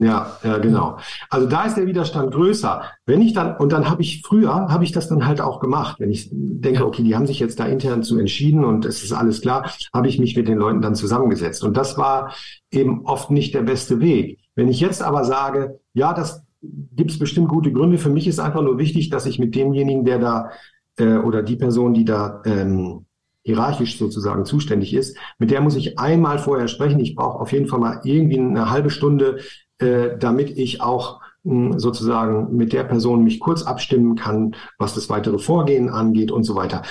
B: Ja, ja, genau. Also da ist der Widerstand größer. Wenn ich dann, und dann habe ich früher, habe ich das dann halt auch gemacht. Wenn ich denke, okay, die haben sich jetzt da intern zu entschieden und es ist alles klar, habe ich mich mit den Leuten dann zusammengesetzt. Und das war eben oft nicht der beste Weg. Wenn ich jetzt aber sage, ja, das gibt es bestimmt gute Gründe. Für mich ist einfach nur wichtig, dass ich mit demjenigen, der da äh, oder die Person, die da ähm, hierarchisch sozusagen zuständig ist, mit der muss ich einmal vorher sprechen. Ich brauche auf jeden Fall mal irgendwie eine halbe Stunde, äh, damit ich auch mh, hm, sozusagen mit der Person mich kurz abstimmen kann, was das weitere Vorgehen angeht und so weiter.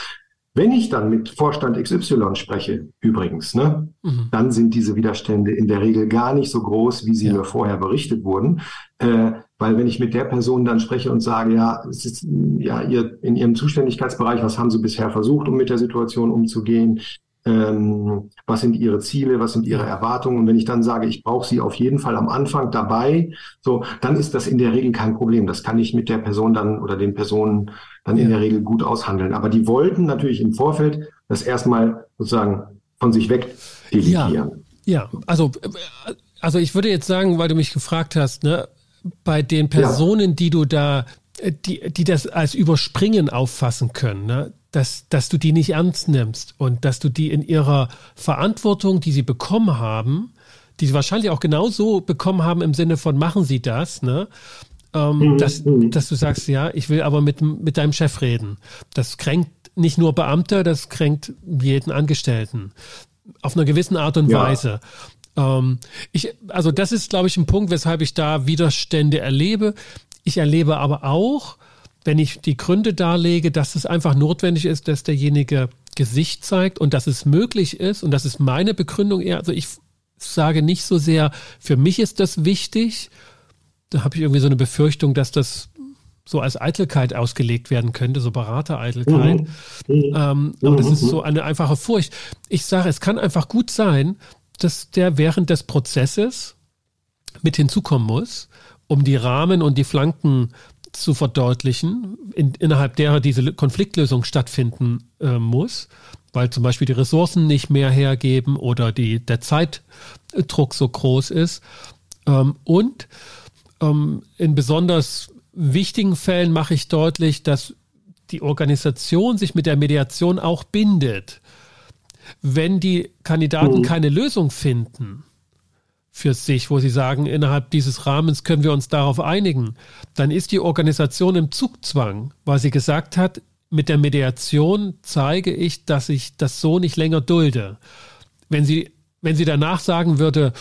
B: Wenn ich dann mit Vorstand XY spreche, übrigens, ne, mhm. dann sind diese Widerstände in der Regel gar nicht so groß, wie sie ja. mir vorher berichtet wurden. Äh, weil wenn ich mit der Person dann spreche und sage, ja, es ist ja ihr in ihrem Zuständigkeitsbereich, was haben Sie bisher versucht, um mit der Situation umzugehen? Ähm, was sind ihre Ziele, was sind ihre Erwartungen. Und wenn ich dann sage, ich brauche sie auf jeden Fall am Anfang dabei, so, dann ist das in der Regel kein Problem. Das kann ich mit der Person dann oder den Personen dann ja. in der Regel gut aushandeln. Aber die wollten natürlich im Vorfeld das erstmal sozusagen von sich weg delegieren.
A: Ja, ja. also, also ich würde jetzt sagen, weil du mich gefragt hast, ne, bei den Personen, ja. die du da die, die das als Überspringen auffassen können, ne? dass, dass du die nicht ernst nimmst und dass du die in ihrer Verantwortung, die sie bekommen haben, die sie wahrscheinlich auch genauso bekommen haben im Sinne von machen sie das, ne? Ähm, mhm. dass, dass du sagst, ja, ich will aber mit, mit deinem Chef reden. Das kränkt nicht nur Beamte, das kränkt jeden Angestellten. Auf einer gewissen Art und ja. Weise. Ähm, ich, also das ist, glaube ich, ein Punkt, weshalb ich da Widerstände erlebe. Ich erlebe aber auch, wenn ich die Gründe darlege, dass es einfach notwendig ist, dass derjenige Gesicht zeigt und dass es möglich ist, und das ist meine Begründung eher, also ich sage nicht so sehr, für mich ist das wichtig, da habe ich irgendwie so eine Befürchtung, dass das so als Eitelkeit ausgelegt werden könnte, so Beratereitelkeit. Mhm. Ähm, aber das ist so eine einfache Furcht. Ich sage, es kann einfach gut sein, dass der während des Prozesses mit hinzukommen muss, um die Rahmen und die Flanken zu verdeutlichen, in, innerhalb derer diese Konfliktlösung stattfinden äh, muss, weil zum Beispiel die Ressourcen nicht mehr hergeben oder die, der Zeitdruck so groß ist. Ähm, und ähm, in besonders wichtigen Fällen mache ich deutlich, dass die Organisation sich mit der Mediation auch bindet. Wenn die Kandidaten mhm. keine Lösung finden, für sich, wo sie sagen, innerhalb dieses Rahmens können wir uns darauf einigen, dann ist die Organisation im Zugzwang, weil sie gesagt hat, mit der Mediation zeige ich, dass ich das so nicht länger dulde. Wenn sie, wenn sie danach sagen würde,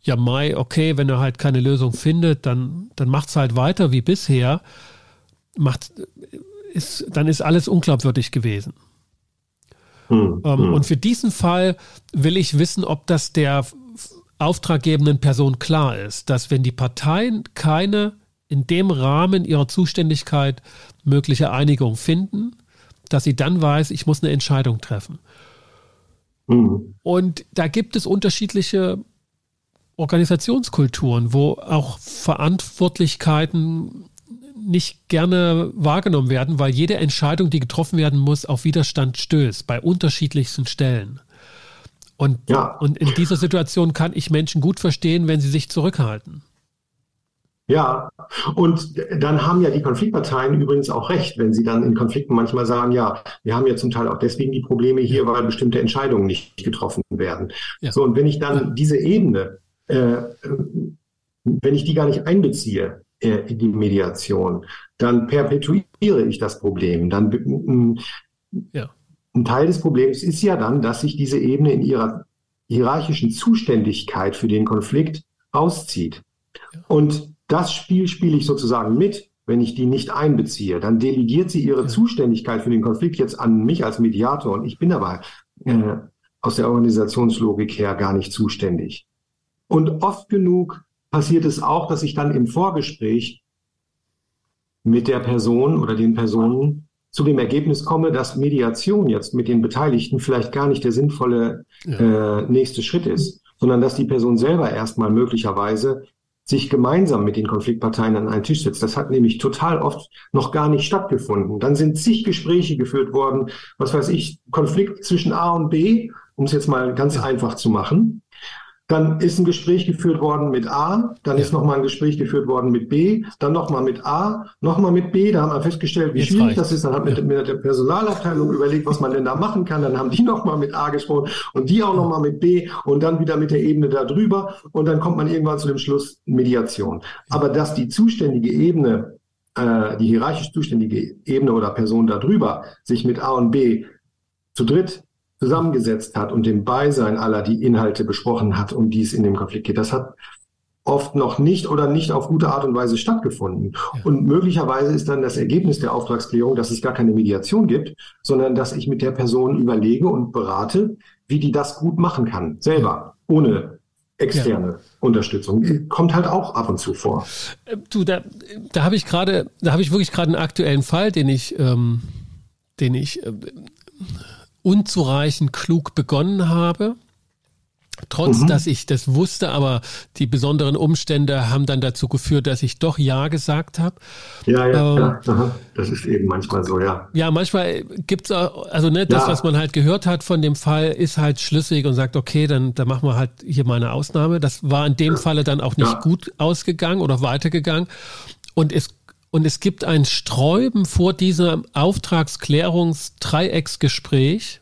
A: ja, Mai, okay, wenn er halt keine Lösung findet, dann, dann macht es halt weiter wie bisher, macht, ist, dann ist alles unglaubwürdig gewesen. Hm, ähm, hm. Und für diesen Fall will ich wissen, ob das der auftraggebenden Person klar ist, dass wenn die Parteien keine in dem Rahmen ihrer Zuständigkeit mögliche Einigung finden, dass sie dann weiß, ich muss eine Entscheidung treffen. Mhm. Und da gibt es unterschiedliche Organisationskulturen, wo auch Verantwortlichkeiten nicht gerne wahrgenommen werden, weil jede Entscheidung, die getroffen werden muss, auf Widerstand stößt, bei unterschiedlichsten Stellen. Und, ja. und in dieser Situation kann ich Menschen gut verstehen, wenn sie sich zurückhalten.
B: Ja, und dann haben ja die Konfliktparteien übrigens auch recht, wenn sie dann in Konflikten manchmal sagen, ja, wir haben ja zum Teil auch deswegen die Probleme hier, weil bestimmte Entscheidungen nicht getroffen werden. Ja. So, und wenn ich dann diese Ebene, äh, wenn ich die gar nicht einbeziehe äh, in die Mediation, dann perpetuiere ich das Problem. Dann ja. Ein Teil des Problems ist ja dann, dass sich diese Ebene in ihrer hierarchischen Zuständigkeit für den Konflikt auszieht. Und das Spiel spiele ich sozusagen mit, wenn ich die nicht einbeziehe. Dann delegiert sie ihre Zuständigkeit für den Konflikt jetzt an mich als Mediator und ich bin aber äh, aus der Organisationslogik her gar nicht zuständig. Und oft genug passiert es auch, dass ich dann im Vorgespräch mit der Person oder den Personen zu dem Ergebnis komme, dass Mediation jetzt mit den Beteiligten vielleicht gar nicht der sinnvolle ja. äh, nächste Schritt ist, sondern dass die Person selber erstmal möglicherweise sich gemeinsam mit den Konfliktparteien an einen Tisch setzt. Das hat nämlich total oft noch gar nicht stattgefunden. Dann sind zig Gespräche geführt worden, was weiß ich, Konflikt zwischen A und B, um es jetzt mal ganz einfach zu machen. Dann ist ein Gespräch geführt worden mit A, dann ja. ist nochmal ein Gespräch geführt worden mit B, dann nochmal mit A, nochmal mit B. Da haben wir festgestellt, wie Jetzt schwierig reicht. das ist. Dann hat man ja. mit, der Personalabteilung überlegt, was man denn da machen kann. Dann haben die nochmal mit A gesprochen und die auch nochmal mit B und dann wieder mit der Ebene darüber. Und dann kommt man irgendwann zu dem Schluss Mediation. Aber dass die zuständige Ebene, äh, die hierarchisch zuständige Ebene oder Person darüber sich mit A und B zu dritt zusammengesetzt hat und im Beisein aller die Inhalte besprochen hat, um die es in dem Konflikt geht. Das hat oft noch nicht oder nicht auf gute Art und Weise stattgefunden. Ja. Und möglicherweise ist dann das Ergebnis der Auftragsklärung, dass es gar keine Mediation gibt, sondern dass ich mit der Person überlege und berate, wie die das gut machen kann, selber, ohne externe ja. Unterstützung. Kommt halt auch ab und zu vor.
A: Äh, du, da, da habe ich gerade, da habe ich wirklich gerade einen aktuellen Fall, den ich, ähm, den ich äh, unzureichend klug begonnen habe. Trotz, mhm. dass ich das wusste, aber die besonderen Umstände haben dann dazu geführt, dass ich doch Ja gesagt habe.
B: Ja, ja, ähm, ja. das ist eben manchmal so, ja.
A: Ja, manchmal gibt es, also ne, das, ja. was man halt gehört hat von dem Fall, ist halt schlüssig und sagt, okay, dann, dann machen wir halt hier mal eine Ausnahme. Das war in dem ja. Falle dann auch nicht gut ausgegangen oder weitergegangen. Und es und es gibt ein Sträuben vor diesem Auftragsklärungsdreiecksgespräch,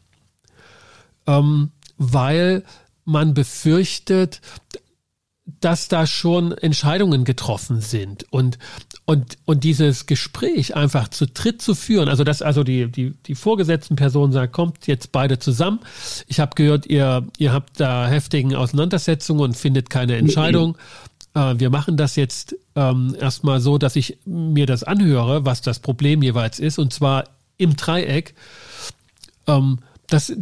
A: ähm, weil man befürchtet, dass da schon Entscheidungen getroffen sind und und und dieses Gespräch einfach zu dritt zu führen, also dass also die die die vorgesetzten Personen sagen, kommt jetzt beide zusammen. Ich habe gehört, ihr ihr habt da heftigen Auseinandersetzungen und findet keine Entscheidung äh, wir machen das jetzt ähm, erstmal so, dass ich mir das anhöre, was das Problem jeweils ist, und zwar im Dreieck. Ähm, das,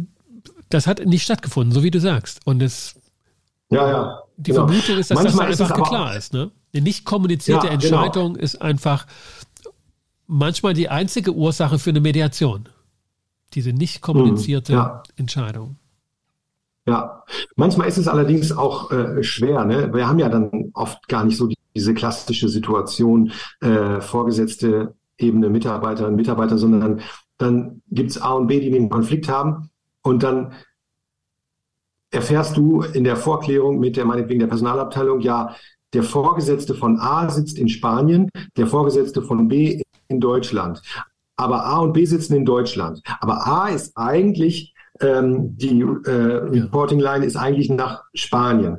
A: das hat nicht stattgefunden, so wie du sagst. Und es,
B: ja, ja.
A: Die genau. Vermutung ist, dass Manchmal das einfach klar ist. Ne? Eine nicht kommunizierte ja, genau. Entscheidung genau. ist einfach manchmal die einzige Ursache für eine Mediation. Diese nicht kommunizierte mhm, ja. Entscheidung.
B: Ja, manchmal ist es allerdings auch äh, schwer. Ne? Wir haben ja dann oft gar nicht so die, diese klassische Situation, äh, vorgesetzte Ebene Mitarbeiterinnen und Mitarbeiter, sondern dann gibt's A und B, die den Konflikt haben und dann erfährst du in der Vorklärung mit der meinetwegen der Personalabteilung, ja, der Vorgesetzte von A sitzt in Spanien, der Vorgesetzte von B in Deutschland. Aber A und B sitzen in Deutschland. Aber A ist eigentlich ähm, die äh, Reporting Line ist eigentlich nach Spanien.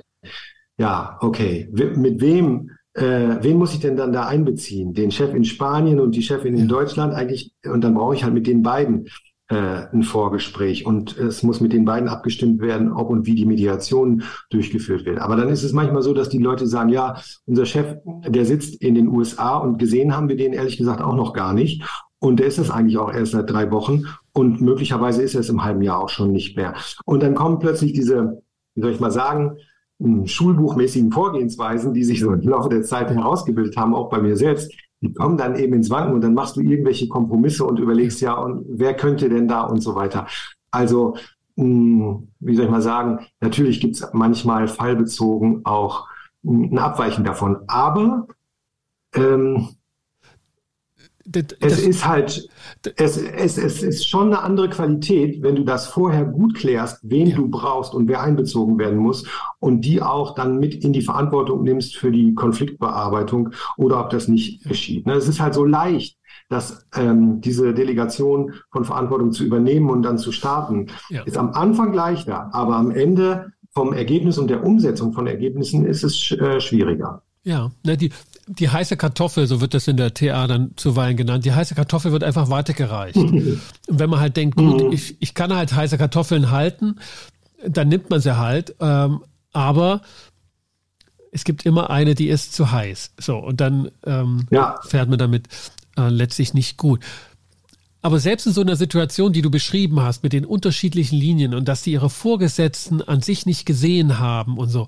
B: Ja, okay. Mit wem, äh, wen muss ich denn dann da einbeziehen? Den Chef in Spanien und die Chefin in Deutschland eigentlich? Und dann brauche ich halt mit den beiden äh, ein Vorgespräch und es muss mit den beiden abgestimmt werden, ob und wie die Mediation durchgeführt wird. Aber dann ist es manchmal so, dass die Leute sagen, ja, unser Chef, der sitzt in den USA und gesehen haben wir den ehrlich gesagt auch noch gar nicht. Und der ist es eigentlich auch erst seit drei Wochen und möglicherweise ist er es im halben Jahr auch schon nicht mehr. Und dann kommen plötzlich diese, wie soll ich mal sagen, hm, schulbuchmäßigen Vorgehensweisen, die sich so im Laufe der Zeit herausgebildet haben, auch bei mir selbst, die kommen dann eben ins Wanken und dann machst du irgendwelche Kompromisse und überlegst ja, und wer könnte denn da und so weiter. Also, hm, wie soll ich mal sagen, natürlich gibt es manchmal fallbezogen auch hm, ein Abweichen davon. Aber ähm, es ist halt, es, es, es ist schon eine andere Qualität, wenn du das vorher gut klärst, wen ja. du brauchst und wer einbezogen werden muss und die auch dann mit in die Verantwortung nimmst für die Konfliktbearbeitung oder ob das nicht geschieht. Ne? Es ist halt so leicht, dass ähm, diese Delegation von Verantwortung zu übernehmen und dann zu starten, ja. ist am Anfang leichter, aber am Ende vom Ergebnis und der Umsetzung von Ergebnissen ist es äh, schwieriger.
A: Ja, ne, die, die heiße Kartoffel, so wird das in der TA dann zuweilen genannt, die heiße Kartoffel wird einfach weitergereicht. und wenn man halt denkt, gut, mhm. ich, ich kann halt heiße Kartoffeln halten, dann nimmt man sie halt, ähm, aber es gibt immer eine, die ist zu heiß. So, und dann ähm, ja. fährt man damit äh, letztlich nicht gut. Aber selbst in so einer Situation, die du beschrieben hast, mit den unterschiedlichen Linien und dass die ihre Vorgesetzten an sich nicht gesehen haben und so,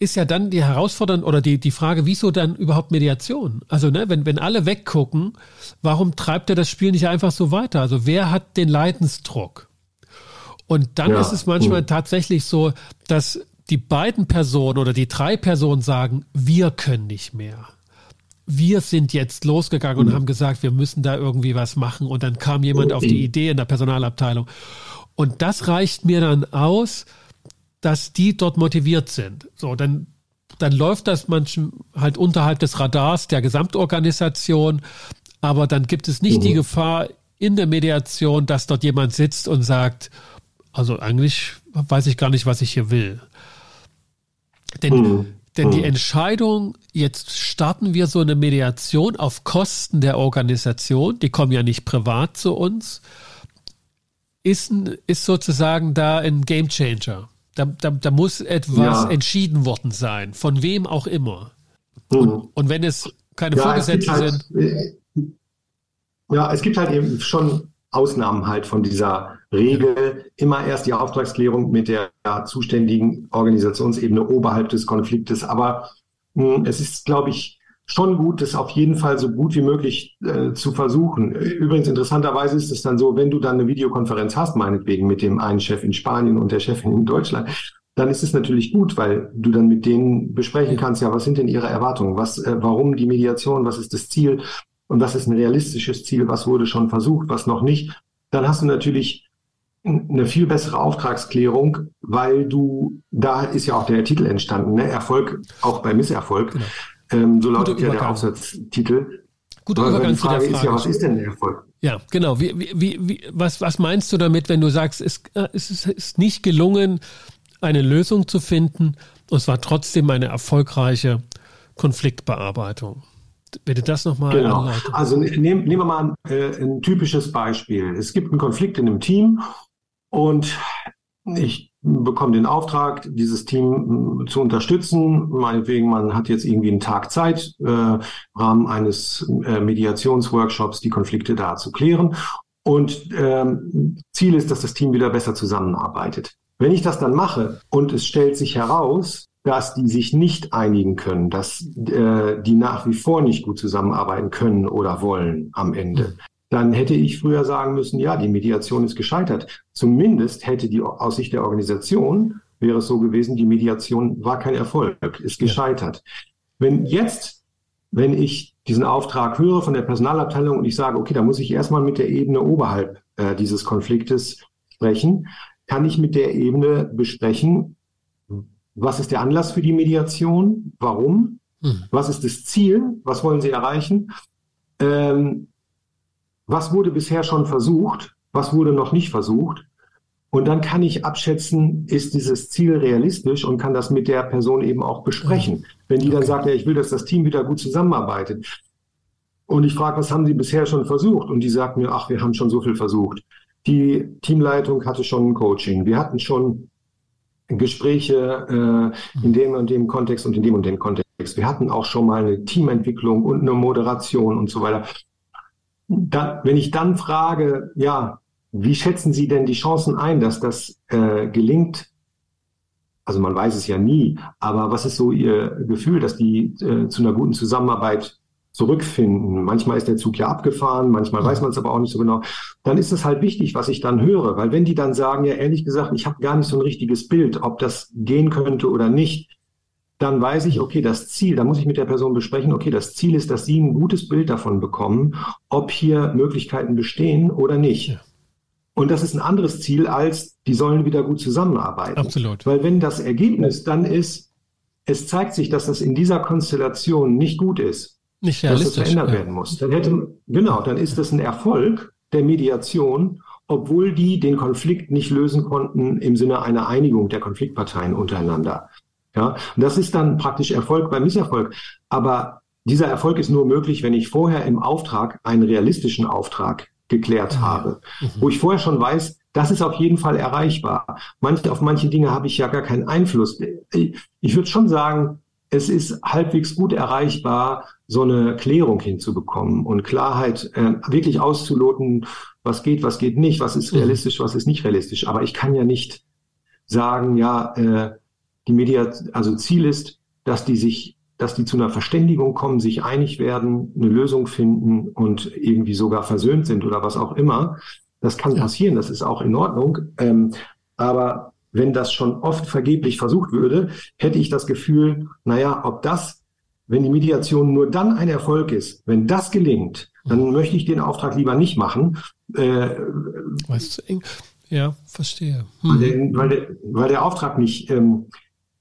A: ist ja dann die Herausforderung oder die, die Frage, wieso dann überhaupt Mediation? Also, ne, wenn, wenn alle weggucken, warum treibt er das Spiel nicht einfach so weiter? Also, wer hat den Leidensdruck? Und dann ja. ist es manchmal mhm. tatsächlich so, dass die beiden Personen oder die drei Personen sagen, wir können nicht mehr. Wir sind jetzt losgegangen mhm. und haben gesagt, wir müssen da irgendwie was machen. Und dann kam jemand auf die mhm. Idee in der Personalabteilung. Und das reicht mir dann aus, dass die dort motiviert sind. So, dann, dann läuft das manchmal halt unterhalb des Radars der Gesamtorganisation, aber dann gibt es nicht mhm. die Gefahr in der Mediation, dass dort jemand sitzt und sagt, also eigentlich weiß ich gar nicht, was ich hier will. Denn, mhm. denn die mhm. Entscheidung, jetzt starten wir so eine Mediation auf Kosten der Organisation, die kommen ja nicht privat zu uns, ist, ist sozusagen da ein Gamechanger. Da, da, da muss etwas ja. entschieden worden sein, von wem auch immer. Mhm. Und, und, wenn es keine ja, Vorgesetzten halt, sind. Äh,
B: ja, es gibt halt eben schon Ausnahmen halt von dieser Regel. Immer erst die Auftragsklärung mit der zuständigen Organisationsebene oberhalb des Konfliktes. Aber mh, hm, es ist, glaube ich, schon gut, das auf jeden Fall so gut wie möglich äh, zu versuchen. Übrigens, interessanterweise ist es dann so, wenn du dann eine Videokonferenz hast, meinetwegen mit dem einen Chef in Spanien und der Chefin in Deutschland, dann ist es natürlich gut, weil du dann mit denen besprechen kannst, ja, was sind denn ihre Erwartungen? Was, äh, warum die Mediation? Was ist das Ziel? Und was ist ein realistisches Ziel? Was wurde schon versucht? Was noch nicht? Dann hast du natürlich eine viel bessere Auftragsklärung, weil du, da ist ja auch der Titel entstanden, ne? Erfolg auch bei Misserfolg. Genau. Ähm, so lautet ja der Aufsatztitel.
A: Guter Übergang zu der Frage. Ist ja, was ist denn der Erfolg? Ja, genau. Wie, wie, wie, was, was meinst du damit, wenn du sagst, es, äh, es ist nicht gelungen, eine Lösung zu finden und es war trotzdem eine erfolgreiche Konfliktbearbeitung? Bitte das nochmal
B: genau. Anleiten. Also ne, nehmen, nehmen wir mal ein, äh, ein typisches Beispiel. Es gibt einen Konflikt in einem Team und ich bekommen den Auftrag, dieses Team zu unterstützen. Meinetwegen, man hat jetzt irgendwie einen Tag Zeit, äh, im Rahmen eines äh, Mediationsworkshops die Konflikte da zu klären. Und ähm, Ziel ist, dass das Team wieder besser zusammenarbeitet. Wenn ich das dann mache und es stellt sich heraus, dass die sich nicht einigen können, dass äh, die nach wie vor nicht gut zusammenarbeiten können oder wollen am Ende, dann hätte ich früher sagen müssen, ja, die Mediation ist gescheitert. Zumindest hätte die aus Sicht der Organisation wäre es so gewesen, die Mediation war kein Erfolg, ist gescheitert. Wenn jetzt, wenn ich diesen Auftrag höre von der Personalabteilung und ich sage, okay, da muss ich erstmal mit der Ebene oberhalb äh, dieses Konfliktes sprechen, kann ich mit der Ebene besprechen, was ist der Anlass für die Mediation, warum, hm. was ist das Ziel, was wollen Sie erreichen, ähm, was wurde bisher schon versucht, was wurde noch nicht versucht. Und dann kann ich abschätzen, ist dieses Ziel realistisch und kann das mit der Person eben auch besprechen. Wenn die okay. dann sagt, ja, ich will, dass das Team wieder gut zusammenarbeitet. Und ich frage, was haben Sie bisher schon versucht? Und die sagt mir, ach, wir haben schon so viel versucht. Die Teamleitung hatte schon ein Coaching. Wir hatten schon Gespräche äh, in dem und dem Kontext und in dem und dem Kontext. Wir hatten auch schon mal eine Teamentwicklung und eine Moderation und so weiter. Da, wenn ich dann frage, ja, wie schätzen Sie denn die Chancen ein, dass das äh, gelingt? Also man weiß es ja nie, aber was ist so Ihr Gefühl, dass die äh, zu einer guten Zusammenarbeit zurückfinden? Manchmal ist der Zug ja abgefahren, manchmal weiß man es aber auch nicht so genau. Dann ist es halt wichtig, was ich dann höre, weil wenn die dann sagen, ja ehrlich gesagt, ich habe gar nicht so ein richtiges Bild, ob das gehen könnte oder nicht, dann weiß ich, okay, das Ziel, da muss ich mit der Person besprechen, okay, das Ziel ist, dass Sie ein gutes Bild davon bekommen, ob hier Möglichkeiten bestehen oder nicht. Und das ist ein anderes Ziel als, die sollen wieder gut zusammenarbeiten.
A: Absolut.
B: Weil wenn das Ergebnis dann ist, es zeigt sich, dass das in dieser Konstellation nicht gut ist,
A: nicht
B: dass es verändert ja. werden muss, dann hätte, genau, dann ist das ein Erfolg der Mediation, obwohl die den Konflikt nicht lösen konnten im Sinne einer Einigung der Konfliktparteien untereinander. Ja, und das ist dann praktisch Erfolg beim Misserfolg. Aber dieser Erfolg ist nur möglich, wenn ich vorher im Auftrag einen realistischen Auftrag geklärt mhm. habe, mhm. wo ich vorher schon weiß, das ist auf jeden Fall erreichbar. Manche, auf manche Dinge habe ich ja gar keinen Einfluss. Ich, würde schon sagen, es ist halbwegs gut erreichbar, so eine Klärung hinzubekommen und Klarheit äh, wirklich auszuloten, was geht, was geht nicht, was ist mhm. realistisch, was ist nicht realistisch. Aber ich kann ja nicht sagen, ja, äh, die Media, also Ziel ist, dass die sich, dass die zu einer Verständigung kommen, sich einig werden, eine Lösung finden und irgendwie sogar versöhnt sind oder was auch immer. Das kann passieren, das ist auch in Ordnung. Ähm, aber wenn das schon oft vergeblich versucht würde, hätte ich das Gefühl, naja, ob das, wenn die Mediation nur dann ein Erfolg ist, wenn das gelingt, dann möchte ich den Auftrag lieber nicht machen. Äh,
A: weißt du, ja, verstehe.
B: Hm. Weil, der, weil, der, weil der Auftrag nicht, ähm,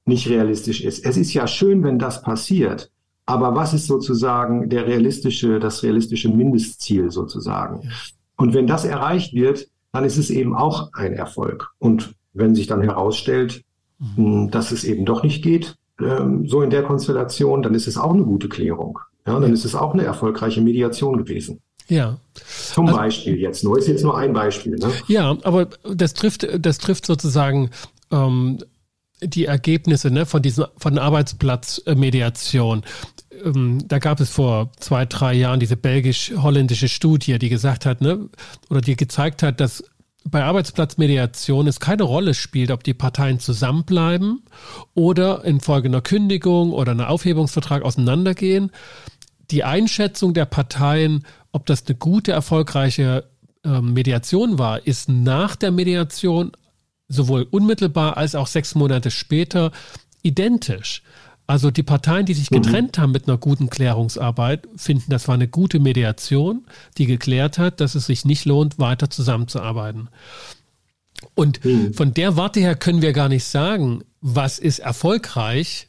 B: nicht realistisch ist. Es ist ja schön, wenn das passiert, aber was ist sozusagen der realistische, das realistische Mindestziel sozusagen? Und wenn das erreicht wird, dann ist es eben auch ein Erfolg. Und wenn sich dann herausstellt, mhm. Hm, dass es eben doch nicht geht, ähm, so in der Konstellation, dann ist es auch eine gute Klärung. Ja, dann ist es auch eine erfolgreiche Mediation gewesen.
A: Ja.
B: Zum also, Beispiel jetzt nur, ist jetzt nur ein Beispiel. Ne?
A: Ja, aber das trifft, das trifft sozusagen ähm, die Ergebnisse ne, von diesem von Arbeitsplatzmediation. Ähm, da gab es vor zwei, drei Jahren diese belgisch-holländische Studie, die gesagt hat, ne, oder die gezeigt hat, dass bei Arbeitsplatzmediation es keine Rolle spielt, ob die Parteien zusammenbleiben oder infolge einer Kündigung oder einer Aufhebungsvertrag auseinandergehen. Die Einschätzung der Parteien, ob das eine gute, erfolgreiche äh, Mediation war, ist nach der Mediation sowohl unmittelbar als auch sechs Monate später identisch. Also die Parteien, die sich mhm. getrennt mhm. haben mit einer guten Klärungsarbeit, finden, das war eine gute Mediation, die geklärt hat, dass es sich nicht lohnt, weiter zusammenzuarbeiten. Und mhm. von der Warte her können wir gar nicht sagen, was ist erfolgreich.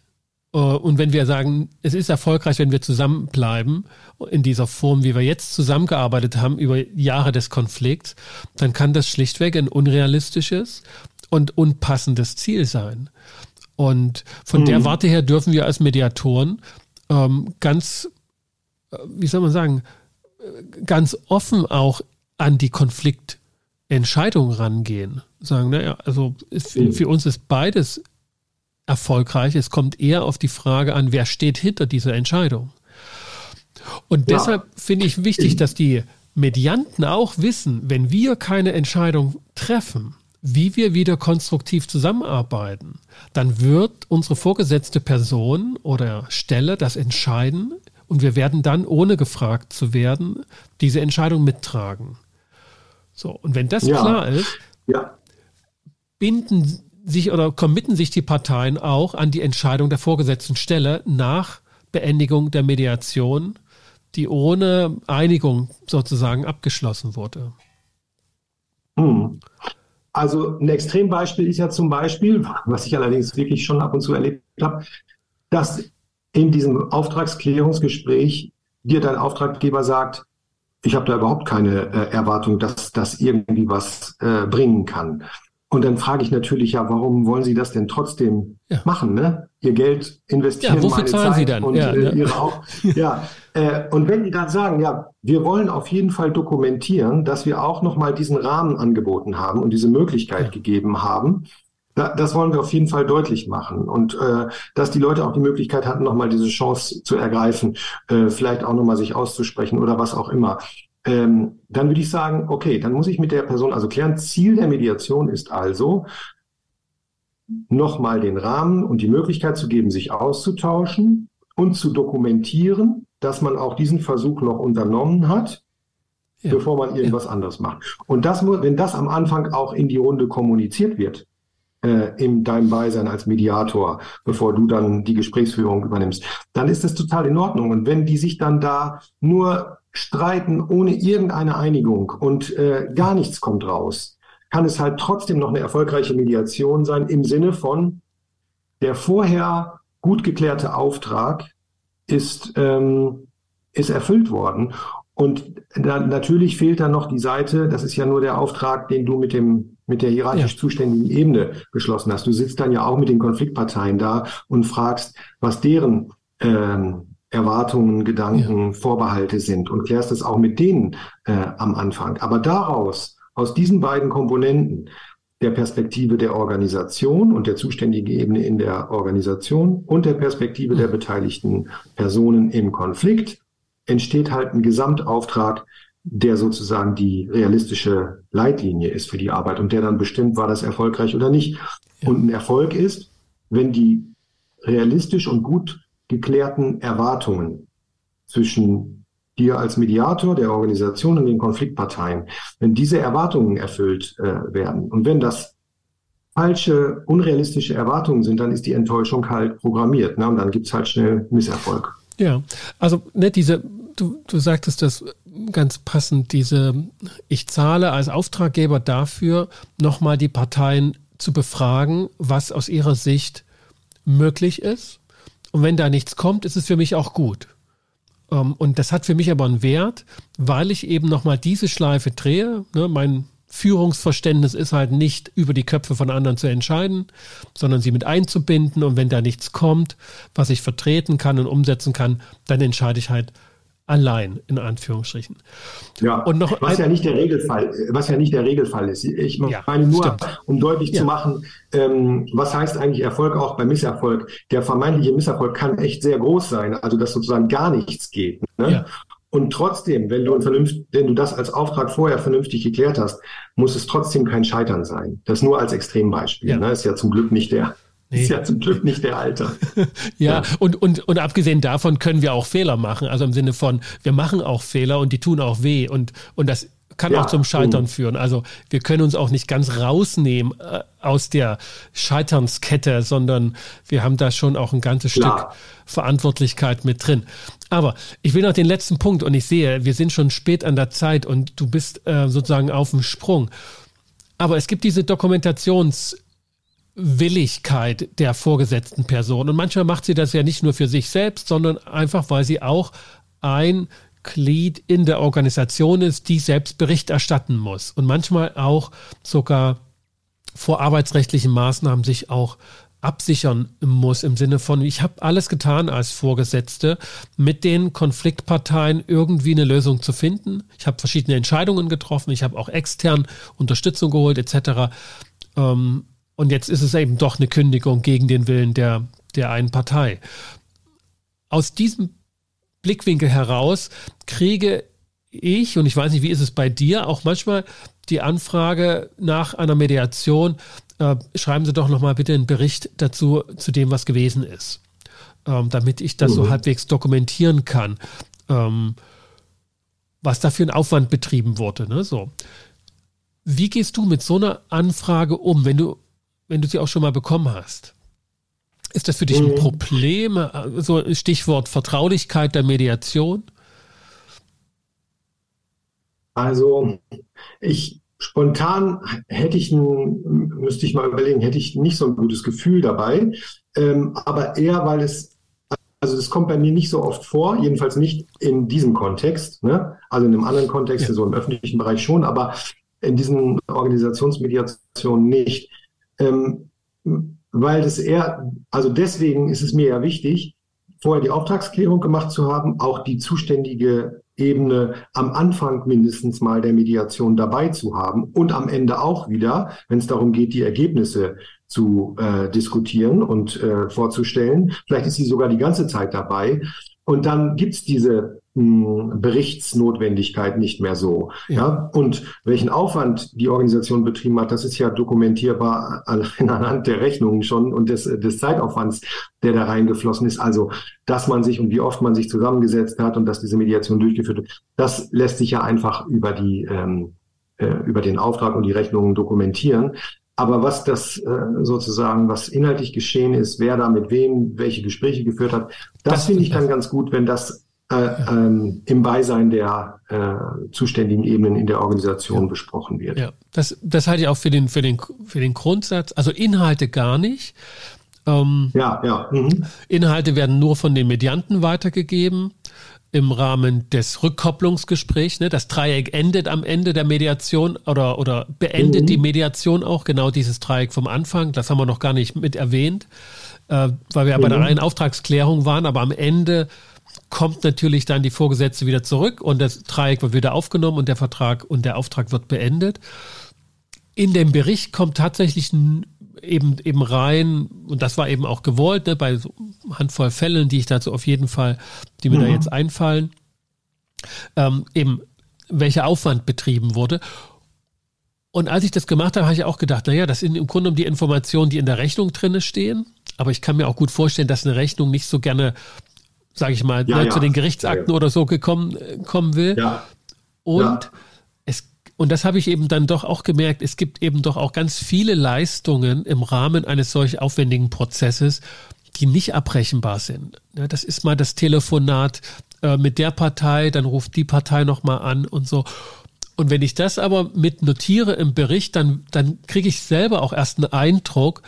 A: Äh, und wenn wir sagen, es ist erfolgreich, wenn wir zusammenbleiben, in dieser Form, wie wir jetzt zusammengearbeitet haben über Jahre des Konflikts, dann kann das schlichtweg ein unrealistisches und unpassendes Ziel sein. Und von mhm. der Warte her dürfen wir als Mediatoren ähm, ganz, äh, wie soll man sagen, ganz offen auch an die Konfliktentscheidung rangehen. Sagen, naja, also für, mhm. für uns ist beides erfolgreich. Es kommt eher auf die Frage an, wer steht hinter dieser Entscheidung. Und deshalb ja. finde ich wichtig, dass die Medianten auch wissen, wenn wir keine Entscheidung treffen, wie wir wieder konstruktiv zusammenarbeiten, dann wird unsere vorgesetzte Person oder Stelle das entscheiden und wir werden dann, ohne gefragt zu werden, diese Entscheidung mittragen. So, und wenn das ja. klar ist, ja. binden sich oder committen sich die Parteien auch an die Entscheidung der vorgesetzten Stelle nach Beendigung der Mediation, die ohne Einigung sozusagen abgeschlossen wurde.
B: Hm. Also ein Extrembeispiel ist ja zum Beispiel, was ich allerdings wirklich schon ab und zu erlebt habe, dass in diesem Auftragsklärungsgespräch dir dein Auftraggeber sagt, ich habe da überhaupt keine äh, Erwartung, dass das irgendwie was äh, bringen kann. Und dann frage ich natürlich ja, warum wollen Sie das denn trotzdem ja. machen? Ne? Ihr Geld investieren,
A: ja, wofür zahlen Zeit Sie dann?
B: Und, ja, äh, Ihre auch, ja. Äh, und wenn die dann sagen, ja, wir wollen auf jeden Fall dokumentieren, dass wir auch nochmal diesen Rahmen angeboten haben und diese Möglichkeit ja. gegeben haben, da, das wollen wir auf jeden Fall deutlich machen. Und äh, dass die Leute auch die Möglichkeit hatten, nochmal diese Chance zu ergreifen, äh, vielleicht auch nochmal sich auszusprechen oder was auch immer ähm, dann würde ich sagen, okay, dann muss ich mit der Person also klären, Ziel der Mediation ist also, nochmal den Rahmen und die Möglichkeit zu geben, sich auszutauschen und zu dokumentieren, dass man auch diesen Versuch noch unternommen hat, ja. bevor man irgendwas ja. anderes macht. Und das wenn das am Anfang auch in die Runde kommuniziert wird, äh, in deinem Beisein als Mediator, bevor du dann die Gesprächsführung übernimmst, dann ist das total in Ordnung. Und wenn die sich dann da nur streiten ohne irgendeine Einigung und äh, gar nichts kommt raus, kann es halt trotzdem noch eine erfolgreiche Mediation sein im Sinne von, der vorher gut geklärte Auftrag ist, ähm, ist erfüllt worden. Und da, natürlich fehlt dann noch die Seite, das ist ja nur der Auftrag, den du mit dem mit der hierarchisch zuständigen Ebene geschlossen hast. Du sitzt dann ja auch mit den Konfliktparteien da und fragst, was deren ähm, Erwartungen, Gedanken, ja. Vorbehalte sind und klärst es auch mit denen äh, am Anfang. Aber daraus, aus diesen beiden Komponenten, der Perspektive der Organisation und der zuständigen Ebene in der Organisation und der Perspektive der beteiligten Personen im Konflikt entsteht halt ein Gesamtauftrag, der sozusagen die realistische Leitlinie ist für die Arbeit und der dann bestimmt, war das erfolgreich oder nicht. Und ein Erfolg ist, wenn die realistisch und gut geklärten Erwartungen zwischen dir als Mediator der Organisation und den Konfliktparteien, wenn diese Erwartungen erfüllt äh, werden und wenn das falsche, unrealistische Erwartungen sind, dann ist die Enttäuschung halt programmiert. Ne? Und dann gibt's halt schnell Misserfolg.
A: Ja, also ne, diese, du, du sagtest das ganz passend, diese, ich zahle als Auftraggeber dafür, nochmal die Parteien zu befragen, was aus ihrer Sicht möglich ist. Und wenn da nichts kommt, ist es für mich auch gut. Ähm, und das hat für mich aber einen Wert, weil ich eben nochmal diese Schleife drehe. Ne, mein Führungsverständnis ist halt nicht über die Köpfe von anderen zu entscheiden, sondern sie mit einzubinden. Und wenn da nichts kommt, was ich vertreten kann und umsetzen kann, dann entscheide ich halt allein, in Anführungsstrichen.
B: Ja, und noch was ja nicht der Regelfall, was ja nicht der Regelfall ist. Ich ja, meine nur, stimmt. um deutlich ja. zu machen, ähm, was heißt eigentlich Erfolg auch bei Misserfolg? Der vermeintliche Misserfolg kann echt sehr groß sein, also dass sozusagen gar nichts geht. Ne? Ja. Und trotzdem, wenn du, wenn du das als Auftrag vorher vernünftig geklärt hast, muss es trotzdem kein Scheitern sein. Das nur als Extrembeispiel. Ja. Ne? Ist ja zum Glück nicht der, Nee. Ist ja zum Glück nicht der Alter. <laughs>
A: ja, ja, Und, und, und abgesehen davon können wir auch Fehler machen. Also im Sinne von, wir machen auch Fehler und die tun auch weh. Und, und das kann ja, auch zum Scheitern führen. Also wir können uns auch nicht ganz rausnehmen äh, aus der Scheiternskette, sondern wir haben da schon auch ein ganzes Klar. Stück Verantwortlichkeit mit drin. Aber ich will noch den letzten Punkt und ich sehe, wir sind schon spät an der Zeit und du bist äh, sozusagen auf dem Sprung. Aber es gibt diese Dokumentations- Willigkeit der vorgesetzten Person. Und manchmal macht sie das ja nicht nur für sich selbst, sondern einfach, weil sie auch ein Glied in der Organisation ist, die selbst Bericht erstatten muss. Und manchmal auch sogar vor arbeitsrechtlichen Maßnahmen sich auch absichern muss im Sinne von, ich habe alles getan als Vorgesetzte, mit den Konfliktparteien irgendwie eine Lösung zu finden. Ich habe verschiedene Entscheidungen getroffen, ich habe auch extern Unterstützung geholt etc. Ähm, und jetzt ist es eben doch eine Kündigung gegen den Willen der, der einen Partei. Aus diesem Blickwinkel heraus kriege ich, und ich weiß nicht, wie ist es bei dir, auch manchmal die Anfrage nach einer Mediation, äh, schreiben Sie doch nochmal bitte einen Bericht dazu, zu dem, was gewesen ist, ähm, damit ich das mhm. so halbwegs dokumentieren kann, ähm, was da für ein Aufwand betrieben wurde. Ne? So. Wie gehst du mit so einer Anfrage um, wenn du wenn du sie auch schon mal bekommen hast. Ist das für dich ein mhm. Problem? So Stichwort Vertraulichkeit der Mediation?
B: Also ich spontan hätte ich ein, müsste ich mal überlegen, hätte ich nicht so ein gutes Gefühl dabei. Ähm, aber eher, weil es, also das kommt bei mir nicht so oft vor, jedenfalls nicht in diesem Kontext, ne? also in einem anderen Kontext, ja. so im öffentlichen Bereich schon, aber in diesen Organisationsmediationen nicht. Ähm, weil das eher, also deswegen ist es mir ja wichtig, vorher die Auftragsklärung gemacht zu haben, auch die zuständige Ebene am Anfang mindestens mal der Mediation dabei zu haben und am Ende auch wieder, wenn es darum geht, die Ergebnisse zu äh, diskutieren und äh, vorzustellen. Vielleicht ist sie sogar die ganze Zeit dabei. Und dann gibt's diese Berichtsnotwendigkeit nicht mehr so. Ja. ja. Und welchen Aufwand die Organisation betrieben hat, das ist ja dokumentierbar <laughs> anhand der Rechnungen schon und des, des Zeitaufwands, der da reingeflossen ist. Also, dass man sich und wie oft man sich zusammengesetzt hat und dass diese Mediation durchgeführt wird, das lässt sich ja einfach über die ähm, äh, über den Auftrag und die Rechnungen dokumentieren. Aber was das äh, sozusagen, was inhaltlich geschehen ist, wer da mit wem welche Gespräche geführt hat, das, das finde ich dann ganz gut, wenn das ähm, im Beisein der äh, zuständigen Ebenen in der Organisation ja. besprochen wird.
A: Ja, das, das halte ich auch für den, für, den, für den Grundsatz. Also Inhalte gar nicht.
B: Ähm, ja, ja. Mhm.
A: Inhalte werden nur von den Medianten weitergegeben im Rahmen des Rückkopplungsgesprächs. Ne? Das Dreieck endet am Ende der Mediation oder, oder beendet mhm. die Mediation auch, genau dieses Dreieck vom Anfang. Das haben wir noch gar nicht mit erwähnt, äh, weil wir mhm. bei der reinen Auftragsklärung waren, aber am Ende kommt natürlich dann die Vorgesetzte wieder zurück und das Dreieck wird wieder aufgenommen und der Vertrag und der Auftrag wird beendet. In dem Bericht kommt tatsächlich eben, eben rein, und das war eben auch gewollt, ne, bei so Handvoll Fällen, die ich dazu auf jeden Fall, die mir mhm. da jetzt einfallen, ähm, eben welcher Aufwand betrieben wurde. Und als ich das gemacht habe, habe ich auch gedacht, naja, das sind im Grunde genommen die Informationen, die in der Rechnung drinne stehen. Aber ich kann mir auch gut vorstellen, dass eine Rechnung nicht so gerne, sage ich mal, ja, ne, ja. zu den Gerichtsakten ja, oder so gekommen kommen will. Ja. Und und das habe ich eben dann doch auch gemerkt, es gibt eben doch auch ganz viele Leistungen im Rahmen eines solch aufwendigen Prozesses, die nicht abrechenbar sind. Ja, das ist mal das Telefonat äh, mit der Partei, dann ruft die Partei nochmal an und so. Und wenn ich das aber mit notiere im Bericht, dann, dann kriege ich selber auch erst einen Eindruck,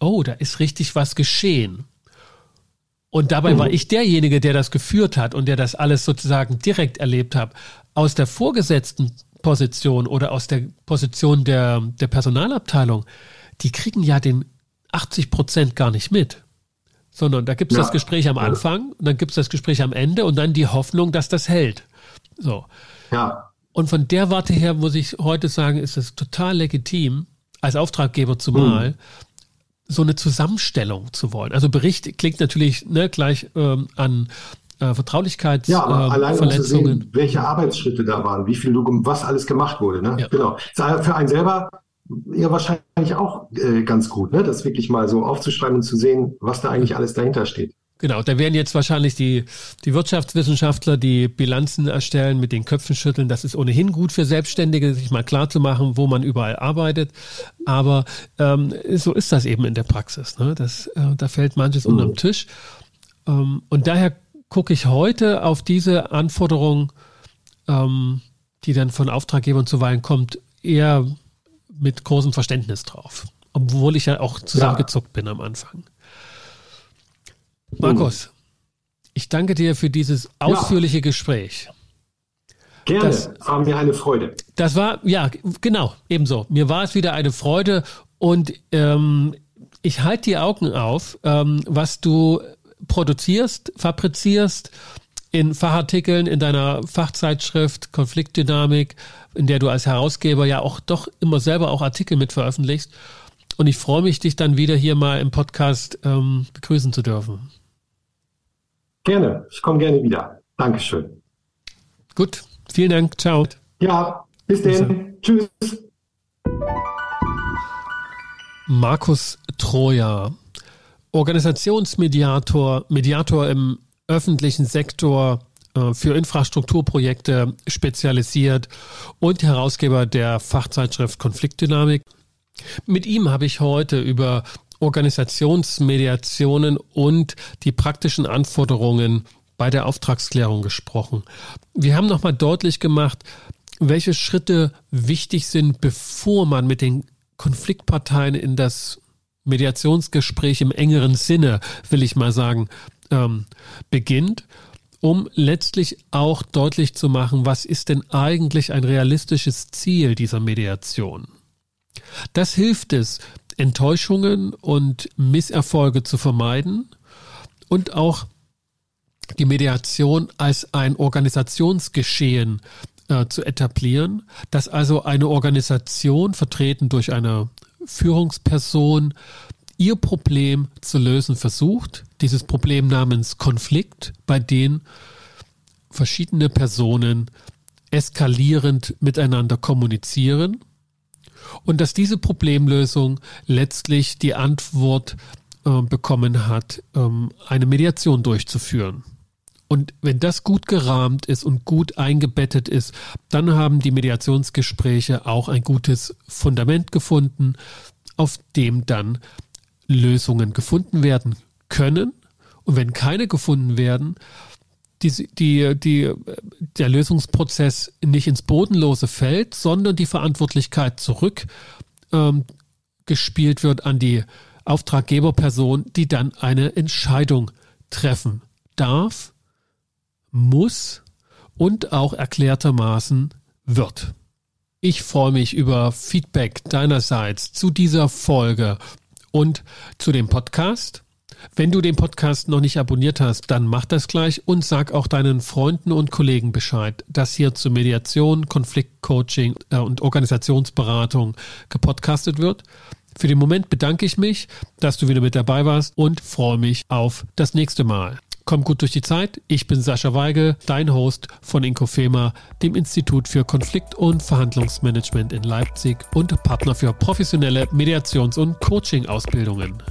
A: oh, da ist richtig was geschehen. Und dabei mhm. war ich derjenige, der das geführt hat und der das alles sozusagen direkt erlebt hat. Aus der vorgesetzten Position oder aus der Position der, der Personalabteilung, die kriegen ja den 80 Prozent gar nicht mit. Sondern da gibt es ja. das Gespräch am Anfang und dann gibt es das Gespräch am Ende und dann die Hoffnung, dass das hält. So.
B: Ja.
A: Und von der Warte her muss ich heute sagen, ist es total legitim, als Auftraggeber zumal, mhm. So eine Zusammenstellung zu wollen. Also Bericht klingt natürlich ne, gleich ähm, an äh, Vertraulichkeitsverletzungen. Ja, aber allein um zu sehen,
B: welche Arbeitsschritte da waren, wie viel, was alles gemacht wurde. Ne? Ja. Genau. Für einen selber ja wahrscheinlich auch äh, ganz gut, ne? das wirklich mal so aufzuschreiben und zu sehen, was da eigentlich alles dahinter steht.
A: Genau, da werden jetzt wahrscheinlich die, die Wirtschaftswissenschaftler die Bilanzen erstellen, mit den Köpfen schütteln. Das ist ohnehin gut für Selbstständige, sich mal klar zu machen, wo man überall arbeitet. Aber ähm, so ist das eben in der Praxis. Ne? Das, äh, da fällt manches mhm. unterm Tisch. Ähm, und daher gucke ich heute auf diese Anforderung, ähm, die dann von Auftraggebern zuweilen kommt, eher mit großem Verständnis drauf. Obwohl ich ja auch zusammengezuckt ja. bin am Anfang. Markus, ich danke dir für dieses ausführliche ja. Gespräch.
B: Gerne, das war mir eine Freude.
A: Das war, ja, genau, ebenso. Mir war es wieder eine Freude und ähm, ich halte die Augen auf, ähm, was du produzierst, fabrizierst in Fachartikeln, in deiner Fachzeitschrift Konfliktdynamik, in der du als Herausgeber ja auch doch immer selber auch Artikel mit veröffentlichst. Und ich freue mich, dich dann wieder hier mal im Podcast ähm, begrüßen zu dürfen.
B: Gerne, ich komme gerne wieder. Dankeschön.
A: Gut, vielen Dank. Ciao.
B: Ja, bis dann. Tschüss.
A: Markus Troja Organisationsmediator, Mediator im öffentlichen Sektor äh, für Infrastrukturprojekte spezialisiert und Herausgeber der Fachzeitschrift Konfliktdynamik. Mit ihm habe ich heute über Organisationsmediationen und die praktischen Anforderungen bei der Auftragsklärung gesprochen. Wir haben nochmal deutlich gemacht, welche Schritte wichtig sind, bevor man mit den Konfliktparteien in das Mediationsgespräch im engeren Sinne, will ich mal sagen, ähm, beginnt, um letztlich auch deutlich zu machen, was ist denn eigentlich ein realistisches Ziel dieser Mediation. Das hilft es, Enttäuschungen und Misserfolge zu vermeiden und auch die Mediation als ein Organisationsgeschehen äh, zu etablieren, dass also eine Organisation vertreten durch eine Führungsperson ihr Problem zu lösen versucht, dieses Problem namens Konflikt, bei dem verschiedene Personen eskalierend miteinander kommunizieren und dass diese Problemlösung letztlich die Antwort äh, bekommen hat, ähm, eine Mediation durchzuführen. Und wenn das gut gerahmt ist und gut eingebettet ist, dann haben die Mediationsgespräche auch ein gutes Fundament gefunden, auf dem dann Lösungen gefunden werden können. Und wenn keine gefunden werden, die, die, die, der Lösungsprozess nicht ins Bodenlose fällt, sondern die Verantwortlichkeit zurück ähm, wird an die Auftraggeberperson, die dann eine Entscheidung treffen darf, muss und auch erklärtermaßen wird. Ich freue mich über Feedback deinerseits zu dieser Folge und zu dem Podcast. Wenn du den Podcast noch nicht abonniert hast, dann mach das gleich und sag auch deinen Freunden und Kollegen Bescheid, dass hier zur Mediation, Konfliktcoaching äh, und Organisationsberatung gepodcastet wird. Für den Moment bedanke ich mich, dass du wieder mit dabei warst und freue mich auf das nächste Mal. Komm gut durch die Zeit. Ich bin Sascha Weigel, dein Host von Inkofema, dem Institut für Konflikt- und Verhandlungsmanagement in Leipzig und Partner für professionelle Mediations- und Coaching-Ausbildungen.